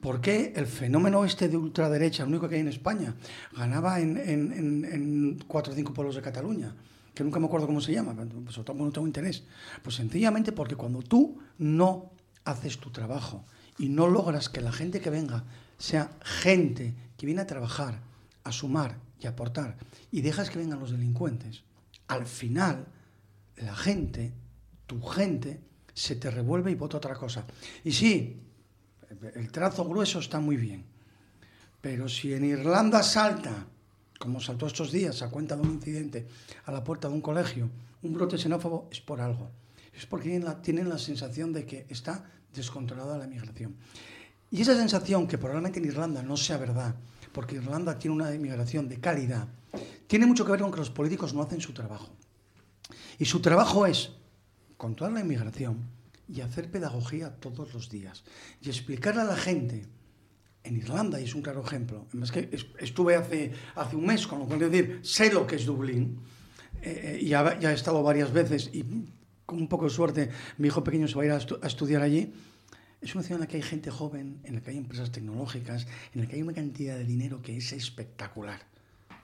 ¿Por qué el fenómeno este de ultraderecha, el único que hay en España, ganaba en, cuatro o cinco pueblos de Cataluña? Que nunca me acuerdo cómo se llama, pues no tengo interés. Pues sencillamente porque cuando tú no haces tu trabajo y no logras que la gente que venga sea gente que viene a trabajar, a sumar y a aportar, y dejas que vengan los delincuentes, al final la gente, tu gente, se te revuelve y vota otra cosa. Y sí, el trazo grueso está muy bien, pero si en Irlanda salta, como saltó estos días a cuenta de un incidente a la puerta de un colegio, un brote xenófobo, es por algo. Es porque tienen la, la sensación de que está descontrolada la migración. Y esa sensación, que probablemente en Irlanda no sea verdad, porque Irlanda tiene una inmigración de calidad, tiene mucho que ver con que los políticos no hacen su trabajo. Y su trabajo es controlar la inmigración y hacer pedagogía todos los días. Y explicarle a la gente, en Irlanda, y es un claro ejemplo, además que es- estuve hace, hace un mes, con lo cual decir, sé lo que es Dublín, eh, eh, ya, ya he estado varias veces y con un poco de suerte mi hijo pequeño se va a ir a, a estudiar allí. Es una ciudad en la que hay gente joven, en la que hay empresas tecnológicas, en la que hay una cantidad de dinero que es espectacular.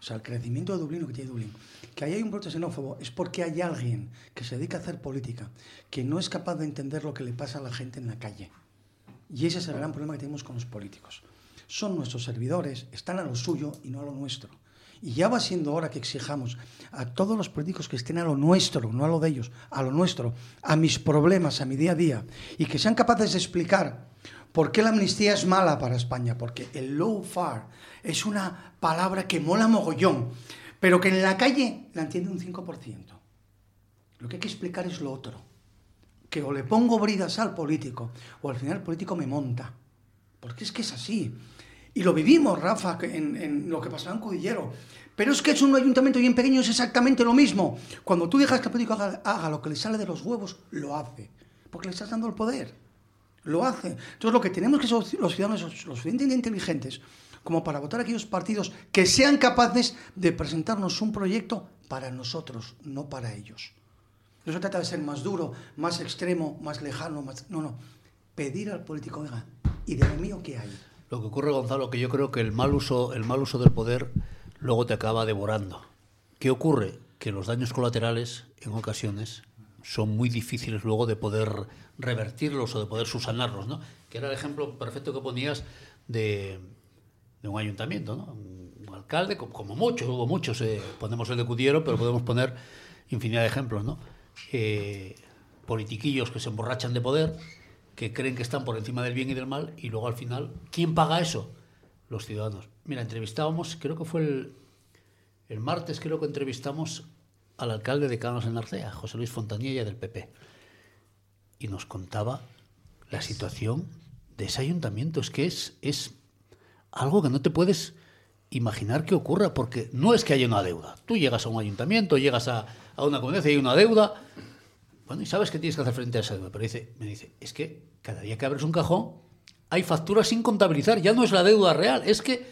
O sea, el crecimiento de Dublín, lo que tiene Dublín. Que ahí hay un brote xenófobo es porque hay alguien que se dedica a hacer política, que no es capaz de entender lo que le pasa a la gente en la calle. Y ese es el gran problema que tenemos con los políticos. Son nuestros servidores, están a lo suyo y no a lo nuestro. Y ya va siendo hora que exijamos a todos los políticos que estén a lo nuestro, no a lo de ellos, a lo nuestro, a mis problemas, a mi día a día, y que sean capaces de explicar por qué la amnistía es mala para España, porque el low far es una palabra que mola mogollón, pero que en la calle la entiende un 5%. Lo que hay que explicar es lo otro, que o le pongo bridas al político, o al final el político me monta, porque es que es así. Y lo vivimos, Rafa, en, en lo que pasaba en Cudillero. Pero es que es un ayuntamiento bien pequeño, es exactamente lo mismo. Cuando tú dejas que el político haga, haga lo que le sale de los huevos, lo hace. Porque le estás dando el poder. Lo hace. Entonces lo que tenemos que ser los ciudadanos, los inteligentes, como para votar a aquellos partidos que sean capaces de presentarnos un proyecto para nosotros, no para ellos. No se trata de ser más duro, más extremo, más lejano, más... No, no. Pedir al político, oiga, ¿y de lo mío qué hay? Lo que ocurre, Gonzalo, que yo creo que el mal uso, el mal uso del poder luego te acaba devorando. ¿Qué ocurre? Que los daños colaterales, en ocasiones, son muy difíciles luego de poder revertirlos o de poder subsanarlos, ¿no? Que era el ejemplo perfecto que ponías de, un ayuntamiento, ¿no? Un alcalde, como, como muchos, hubo muchos, eh, ponemos el de Cudiero, pero podemos poner infinidad de ejemplos, ¿no? Eh, politiquillos que se emborrachan de poder, que creen que están por encima del bien y del mal, y luego al final, ¿quién paga eso? Los ciudadanos. Mira, entrevistábamos, creo que fue el, el martes, creo que entrevistamos al alcalde de Canas en Arcea, José Luis Fontanilla del PP, y nos contaba la situación de ese ayuntamiento. Es que es, es algo que no te puedes imaginar que ocurra, porque no es que haya una deuda. Tú llegas a un ayuntamiento, llegas a, a una comunidad y hay una deuda, bueno, y sabes que tienes que hacer frente a esa deuda, pero dice, me dice, es que cada día que abres un cajón hay facturas sin contabilizar, ya no es la deuda real, es que,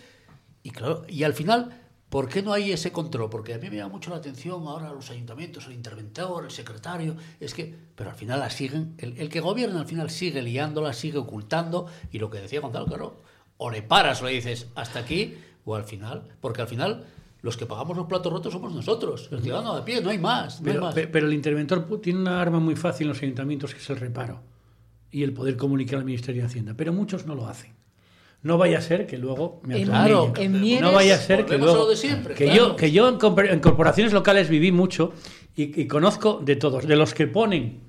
y claro, y al final, ¿por qué no hay ese control? Porque a mí me llama mucho la atención ahora los ayuntamientos, el interventor, el secretario, es que, pero al final la siguen, el, el que gobierna al final sigue liándola, sigue ocultando, y lo que decía Gonzalo, claro, o le paras o le dices hasta aquí, o al final, porque al final los que pagamos los platos rotos somos nosotros, el ciudadano de pie, no hay más. No hay Pero, más. pe- pero el interventor tiene una arma muy fácil en los ayuntamientos que es el reparo y el poder comunicar al Ministerio de Hacienda, pero muchos no lo hacen. No vaya a ser que luego me. Claro, en Mieres- no vaya a ser que luego siempre, que claro. yo que yo en, corpor- en corporaciones locales viví mucho y, y conozco de todos, de los que ponen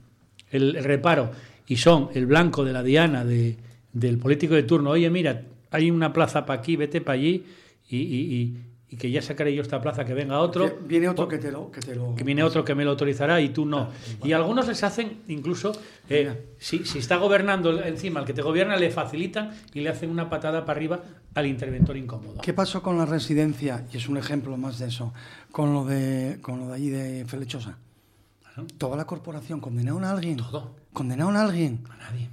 el, el reparo y son el blanco de la diana de, del político de turno. Oye, mira, hay una plaza para aquí, vete para allí y, y- y- que ya sacaré yo esta plaza, que venga otro. Que viene otro que te lo... Que, te lo... que viene otro que me lo autorizará y tú no. Y algunos les hacen, incluso, eh, si, si está gobernando encima, el que te gobierna, le facilitan y le hacen una patada para arriba al interventor incómodo. ¿Qué pasó con la residencia? Y es un ejemplo más de eso. Con lo de, con lo de allí de Felechosa. Toda la corporación condenaron a alguien. Todo. Condenaron a alguien. A nadie.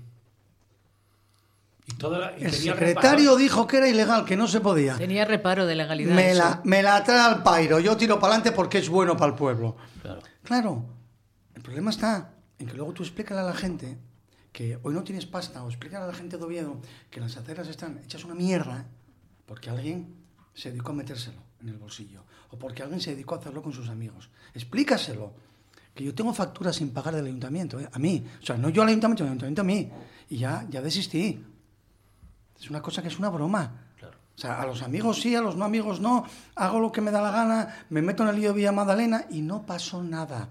Y toda la- y El tenía secretario reparo. dijo que era ilegal, que no se podía. Tenía reparo de legalidad. Me eso. la, me la trae al pairo. Yo tiro para adelante porque es bueno para el pueblo. Claro. Claro. El problema está en que luego tú explícale a la gente que hoy no tienes pasta o explícale a la gente de Oviedo que las aceras están hechas una mierda porque alguien se dedicó a metérselo en el bolsillo o porque alguien se dedicó a hacerlo con sus amigos. Explícaselo. Que yo tengo facturas sin pagar del ayuntamiento, ¿eh? a mí. O sea, no yo al ayuntamiento, el ayuntamiento a mí. Y ya, ya desistí. Es una cosa que es una broma. O sea, a los amigos sí, a los no amigos no. Hago lo que me da la gana, me meto en el lío Villa Magdalena y no pasó nada.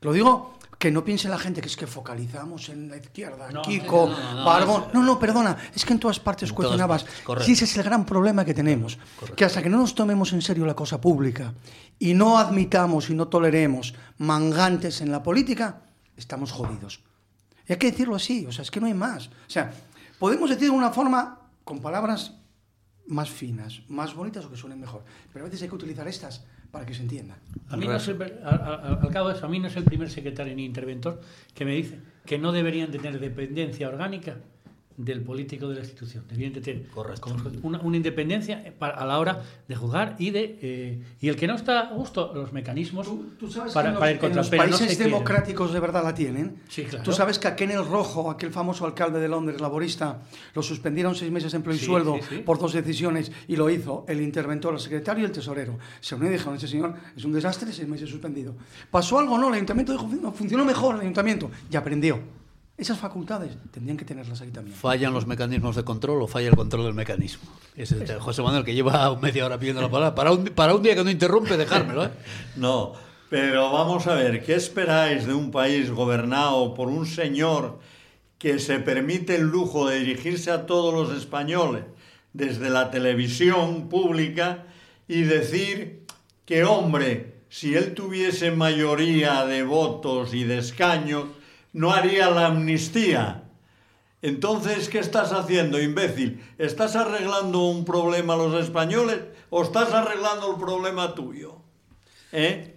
Lo digo que no piense la gente que es que focalizamos en la izquierda, No, Kiko, no, no, no, Barbón. No, no, perdona. Es que en todas partes cuestionabas. correcto. Sí, ese es el gran problema que tenemos. Que hasta que no nos tomemos en serio la cosa pública y no admitamos y no toleremos mangantes en la política, estamos jodidos. Y hay que decirlo así, o sea, es que no hay más. O sea, podemos decir de una forma con palabras más finas, más bonitas o que suenen mejor, pero a veces hay que utilizar estas para que se entienda. A mí no es el, al, cabo de eso, a mí no es el primer secretario ni interventor que me dice que no deberían tener dependencia orgánica del político de la institución. Deberían de tener una, una independencia para- a la hora de juzgar y de eh, y el que no está a gusto los mecanismos ¿Sabes para, que en para los, ir contra en los no países quieren. democráticos de verdad la tienen? Sí, claro. Tú sabes que aquel en el rojo, aquel famoso alcalde de Londres, laborista, lo suspendieron seis meses en pleno Sí, sueldo sí, sí. por dos decisiones y lo hizo el interventor, el secretario y el tesorero. Se unieron y dijeron, ese señor es un desastre, seis meses suspendido. ¿Pasó algo? No, el ayuntamiento dijo, "No, funcionó mejor el ayuntamiento y aprendió. Esas facultades tendrían que tenerlas ahí también. ¿Fallan los mecanismos de control o falla el control del mecanismo? Es el José Manuel, que lleva media hora pidiendo la palabra. Para un, para un día que no interrumpe, dejármelo, ¿eh? No, pero vamos a ver, ¿qué esperáis de un país gobernado por un señor que se permite el lujo de dirigirse a todos los españoles desde la televisión pública y decir que, hombre, si él tuviese mayoría de votos y de escaños, no haría la amnistía? Entonces, ¿qué estás haciendo, imbécil? ¿Estás arreglando un problema a los españoles o estás arreglando el problema tuyo? ¿Eh?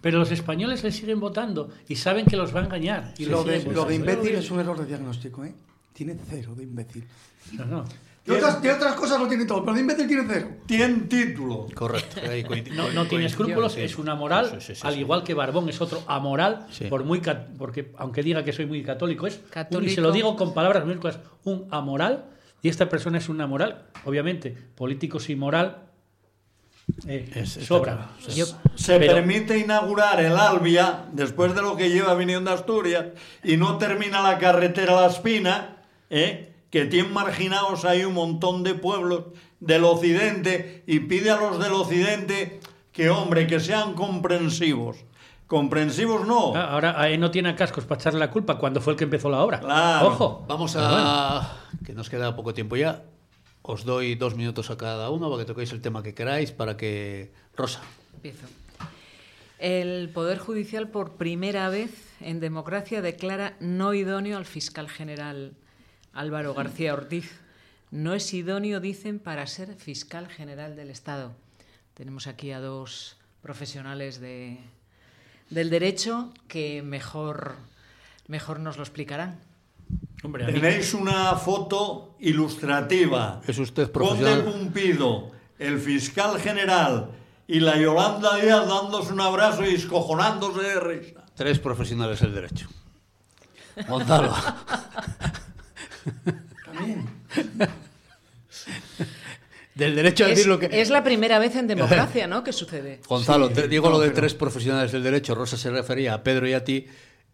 Pero los españoles le siguen votando y saben que los va a engañar. Y Le lo de, siguen lo de votando. imbécil es un error de diagnóstico, ¿eh? Tiene cero de imbécil. No, no. De otras, de otras cosas lo tiene todo, pero de imbécil tiene cero. Tiene título. Correcto. No, no tiene escrúpulos, sí. es una moral, Sí, sí, sí, al sí. igual que Barbón es otro amoral, Sí. por muy porque aunque diga que soy muy católico, es un- y Católico. se lo digo con palabras minúsculas, un amoral, y esta persona es una moral, obviamente, políticos sin moral eh, Es- Yo- Se pero- permite inaugurar el Albia después de lo que lleva viniendo a Asturias y no termina la carretera La Espina, ¿eh? Que tiene marginados ahí un montón de pueblos del occidente y pide a los del occidente que, hombre, que sean comprensivos. Comprensivos no. Ah, Ahora ahí no tiene cascos para echarle la culpa cuando fue el que empezó la obra. Claro. Ojo. Vamos bueno. a. que nos queda poco tiempo ya. Os doy dos minutos a cada uno para que toquéis el tema que queráis, para que. Rosa. Empiezo. El Poder Judicial por primera vez en democracia declara no idóneo al fiscal general Álvaro García Ortiz. No es idóneo, dicen, para ser fiscal general del Estado. Tenemos aquí a dos profesionales de, del derecho que mejor, mejor nos lo explicarán. Hombre, Tenéis una foto ilustrativa. Es usted Conde profesional. Pumpido, el fiscal general y la Yolanda Díaz dándose un abrazo y escojonándose de risa. Tres profesionales del derecho. Gonzalo. También. Del derecho a Es, decir lo que. es la primera vez en democracia, ¿no? que sucede. Gonzalo, Sí, te digo no, lo de pero- tres profesionales del derecho. Rosa se refería a Pedro y a ti.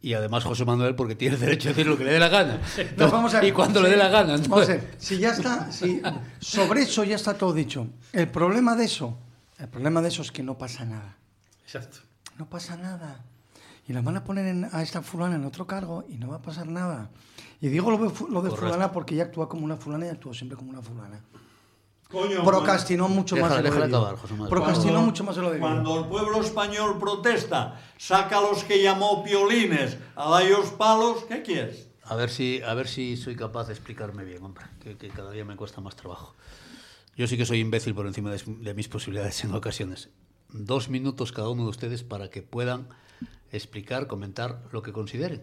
Y además José Manuel, porque tiene derecho a decir lo que le dé la gana. No, vamos a ver. Y cuando le dé la gana. Vamos a ver, si ya está, si sobre eso ya está todo dicho. El problema de eso, el problema de eso es que no pasa nada. Exacto. No pasa nada. Y la van a poner en- a esta fulana en otro cargo y no va a pasar nada. Y digo lo de, lo de fulana porque ella actúa como una fulana y actúa siempre como una fulana. Coño, procrastinó mucho más Déjale- de lo acabar, José Manuel. Procrastinó Cuando- mucho más de lo debido. Cuando el pueblo español protesta, saca a los que llamó piolines a darlos palos, ¿qué quieres? A ver si, a ver si soy capaz de explicarme bien, hombre, que, que cada día me cuesta más trabajo. Yo sí que soy imbécil por encima de, de mis posibilidades en ocasiones. Dos minutos cada uno de ustedes para que puedan explicar, comentar lo que consideren.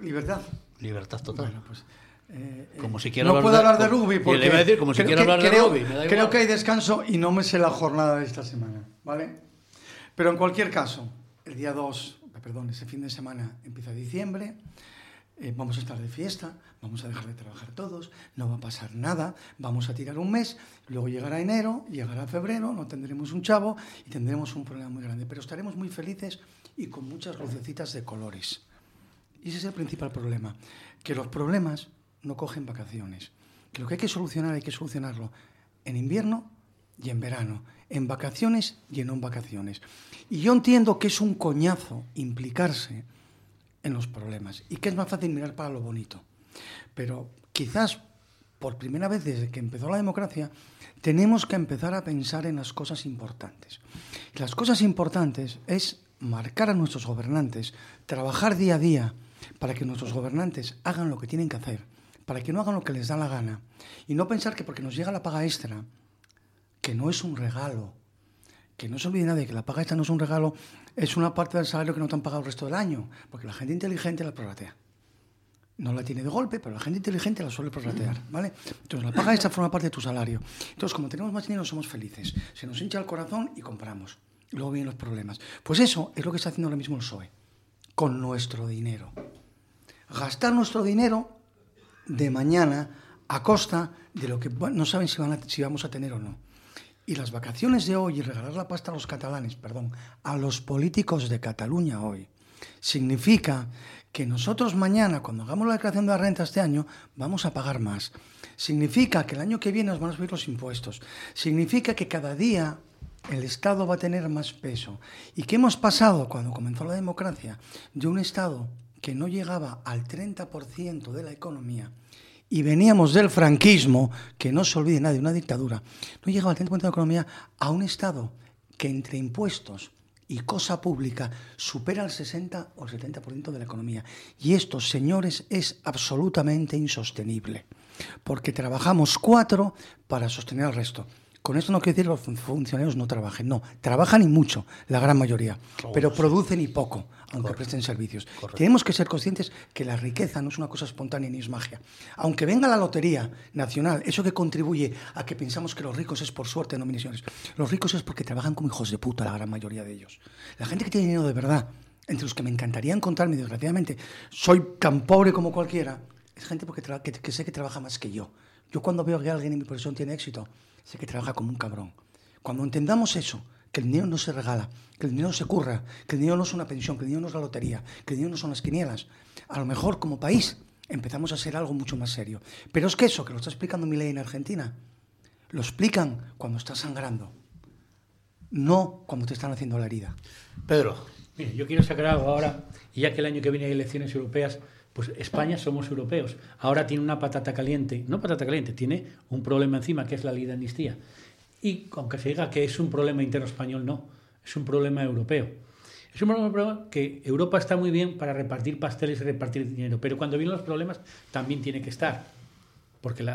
Libertad. Libertad total. Bueno, pues, eh, Como eh, si quiera no hablar puedo hablar de rugby le porque iba a decir como si que- hablar de creo, rugby, me da creo igual. que hay descanso y no me sé la jornada de esta semana, ¿vale? Pero en cualquier caso, el día 2, perdón, ese fin de semana empieza diciembre, eh, vamos a estar de fiesta, vamos a dejar de trabajar todos, no va a pasar nada, vamos a tirar un mes, luego llegará enero, llegará febrero, no tendremos un chavo y tendremos un problema muy grande, pero estaremos muy felices y con muchas lucecitas de colores. Y ese es el principal problema, que los problemas no cogen vacaciones, que lo que hay que solucionar hay que solucionarlo en invierno y en verano, en vacaciones y en no vacaciones. Y yo entiendo que es un coñazo implicarse en los problemas y que es más fácil mirar para lo bonito. Pero quizás por primera vez desde que empezó la democracia tenemos que empezar a pensar en las cosas importantes. Las cosas importantes es marcar a nuestros gobernantes, trabajar día a día para que nuestros gobernantes hagan lo que tienen que hacer, para que no hagan lo que les da la gana y no pensar que porque nos llega la paga extra, que no es un regalo, que no se olvide nadie que la paga extra no es un regalo, es una parte del salario que no te han pagado el resto del año, porque la gente inteligente la prorratea. No la tiene de golpe, pero la gente inteligente la suele prorratear, ¿vale? Entonces la paga extra forma parte de tu salario. Entonces, como tenemos más dinero, somos felices. Se nos hincha el corazón y compramos. Luego vienen los problemas. Pues eso es lo que está haciendo ahora mismo el PSOE, con nuestro dinero. Gastar nuestro dinero de mañana a costa de lo que no saben si vamos a tener o no. Y las vacaciones de hoy y regalar la pasta a los catalanes, perdón, a los políticos de Cataluña hoy, significa que nosotros mañana, cuando hagamos la declaración de la renta este año, vamos a pagar más. Significa que el año que viene nos van a subir los impuestos. Significa que cada día el Estado va a tener más peso. ¿Y qué hemos pasado cuando comenzó la democracia? De un Estado que no llegaba al 30% de la economía y veníamos del franquismo, que no se olvide nadie, una dictadura, no llegaba al 30% de la economía a un Estado que entre impuestos y cosa pública supera el 60 o el 70% de la economía. Y esto, señores, es absolutamente insostenible, porque trabajamos cuatro para sostener al resto. Con esto no quiere decir que los fun- funcionarios no trabajen, no, trabajan y mucho, la gran mayoría, pero producen y poco, aunque presten servicios. Tenemos que ser conscientes que la riqueza no es una cosa espontánea ni es magia. Aunque venga la lotería nacional, eso que contribuye a que pensamos que los ricos es por suerte, no, señores. Los ricos es porque trabajan como hijos de puta, la gran mayoría de ellos. La gente que tiene dinero de verdad, entre los que me encantaría encontrarme, desgraciadamente, soy tan pobre como cualquiera, es gente porque que, que sé que trabaja más que yo. Yo cuando veo que alguien en mi profesión tiene éxito, sé que trabaja como un cabrón. Cuando entendamos eso, que el dinero no se regala, que el dinero se curra, que el dinero no es una pensión, que el dinero no es la lotería, que el dinero no son las quinielas, a lo mejor como país empezamos a ser algo mucho más serio. Pero es que eso, que lo está explicando mi ley en Argentina, lo explican cuando estás sangrando, no cuando te están haciendo la herida. Pedro. Mire, yo quiero sacar algo ahora, y ya que el año que viene hay elecciones europeas, pues España somos europeos. Ahora tiene una patata caliente, no patata caliente, tiene un problema encima, que es la ley de amnistía. Y aunque se diga que es un problema interno español, no, es un problema europeo. Es un problema que Europa está muy bien para repartir pasteles y repartir dinero, pero cuando vienen los problemas también tiene que estar, porque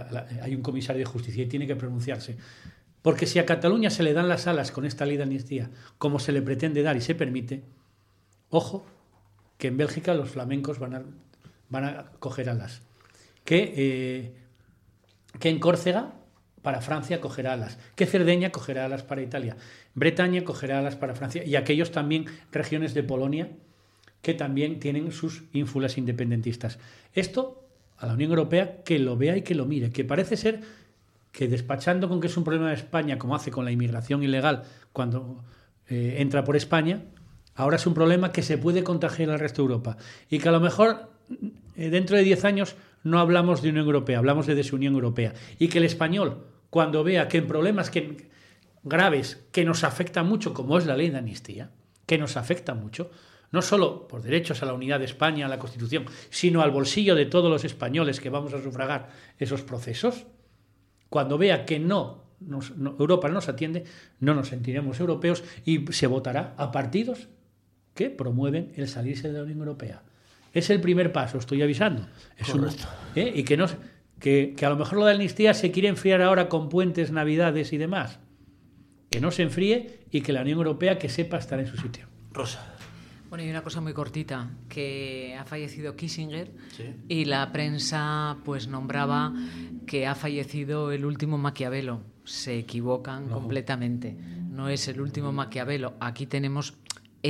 hay un comisario de justicia y tiene que pronunciarse. Porque si a Cataluña se le dan las alas con esta ley de amnistía, como se le pretende dar y se permite, ojo, que en Bélgica los flamencos van a, van a coger alas. Que, eh, que en Córcega, para Francia, cogerá alas. Que Cerdeña cogerá alas para Italia. Bretaña cogerá alas para Francia. Y aquellos también regiones de Polonia que también tienen sus ínfulas independentistas. Esto a la Unión Europea que lo vea y que lo mire, que parece ser que despachando con que es un problema de España, como hace con la inmigración ilegal cuando eh, entra por España, ahora es un problema que se puede contagiar al resto de Europa. Y que a lo mejor eh, dentro de 10 años no hablamos de Unión Europea, hablamos de desunión europea. Y que el español, cuando vea que en problemas que, graves que nos afectan mucho, como es la ley de amnistía, que nos afecta mucho, no solo por derechos a la unidad de España, a la Constitución, sino al bolsillo de todos los españoles que vamos a sufragar esos procesos, Cuando vea que no, nos- no- Europa no nos atiende, no nos sentiremos europeos y se votará a partidos que promueven el salirse de la Unión Europea. Es el primer paso, estoy avisando. Es un-. ¿eh? Y que, no, se- que, que a lo mejor lo de la amnistía se quiere enfriar ahora con puentes, navidades y demás. Que no se enfríe y que la Unión Europea que sepa estar en su sitio. Rosa. Bueno, y una cosa muy cortita, que ha fallecido Kissinger Sí. y la prensa pues nombraba que ha fallecido el último Maquiavelo. Se equivocan completamente. No es el último Maquiavelo. Aquí tenemos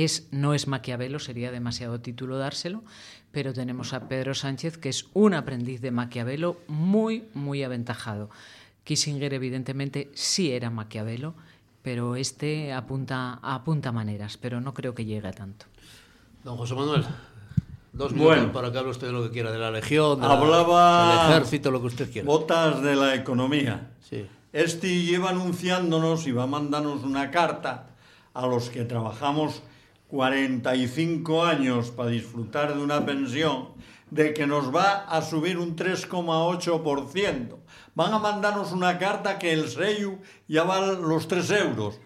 es no es Maquiavelo, sería demasiado título dárselo, pero tenemos a Pedro Sánchez que es un aprendiz de Maquiavelo muy muy aventajado. Kissinger evidentemente sí era Maquiavelo, pero este apunta apunta maneras, pero no creo que llegue a tanto. Don José Manuel, dos minutos Bueno. para que hable usted de lo que quiera, de la legión, de la- Hablaba- del ejército, lo que usted quiera. Botas de la economía. Sí. Este lleva anunciándonos y va a mandarnos una carta a los que trabajamos 45 años para disfrutar de una pensión de que nos va a subir un 3,8%. Van a mandarnos una carta que el sello ya vale los 3 euros.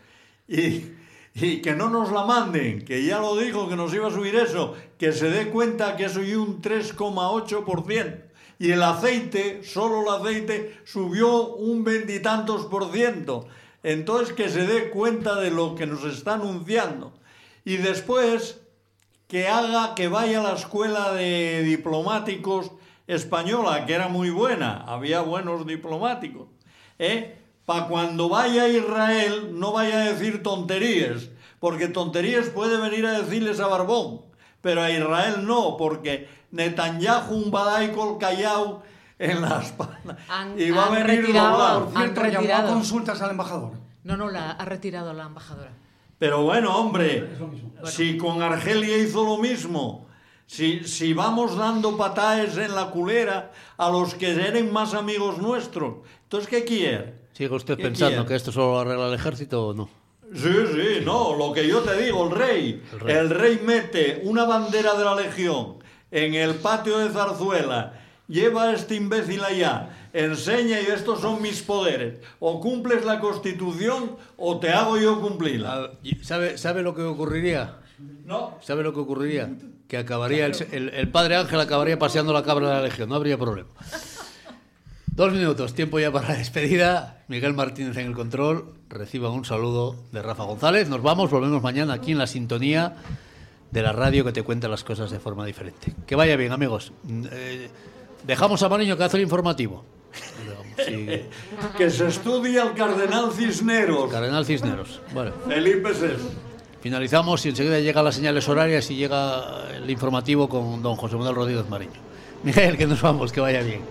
Y, y que no nos la manden, que ya lo dijo que nos iba a subir eso, que se dé cuenta que es un 3,8%. Y el aceite, solo el aceite, subió un veintitantos por ciento. Entonces que se dé cuenta de lo que nos está anunciando. Y después que haga que vaya a la escuela de diplomáticos española, que era muy buena, había buenos diplomáticos, ¿eh? Para cuando vaya a Israel no vaya a decir tonterías, porque tonterías puede venir a decirles a Barbón, pero a Israel no, porque Netanyahu un badaico callao en la espalda y va a venir retirado-. Por cierto, Han llamó a retirado. consultas al embajador. No, no, la ha retirado la embajadora. Pero bueno, hombre, si con Argelia hizo lo mismo, si, si vamos dando pataes en la culera a los que eran más amigos nuestros, entonces ¿qué quiere? ¿Sigue usted ¿Qué pensando quiere? que esto solo lo arregla el ejército o no? Sí, sí, no, lo que yo te digo, el rey. El El rey. rey, mete una bandera de la Legión en el patio de Zarzuela, lleva a este imbécil allá, enseña y estos son mis poderes. O cumples la Constitución o te hago yo cumplirla. Ah, ¿Sabe, ¿Sabe lo que ocurriría? No, ¿Sabe lo que ocurriría? Que acabaría el, el- el padre Ángel acabaría paseando la cabra de la legión, no habría problema. Dos minutos, tiempo ya para la despedida. Miguel Martínez en el control. Reciban un saludo de Rafa González. Nos vamos, volvemos mañana aquí en la sintonía de la radio que te cuenta las cosas de forma diferente. Que vaya bien, amigos. Eh, dejamos a Mariño que hace el informativo. Sí, que se estudia el cardenal Cisneros. Cardenal Cisneros. Felipe VI. Finalizamos y enseguida llegan las señales horarias y llega el informativo con don José Manuel Rodríguez Mariño. Miguel, que nos vamos, que vaya bien.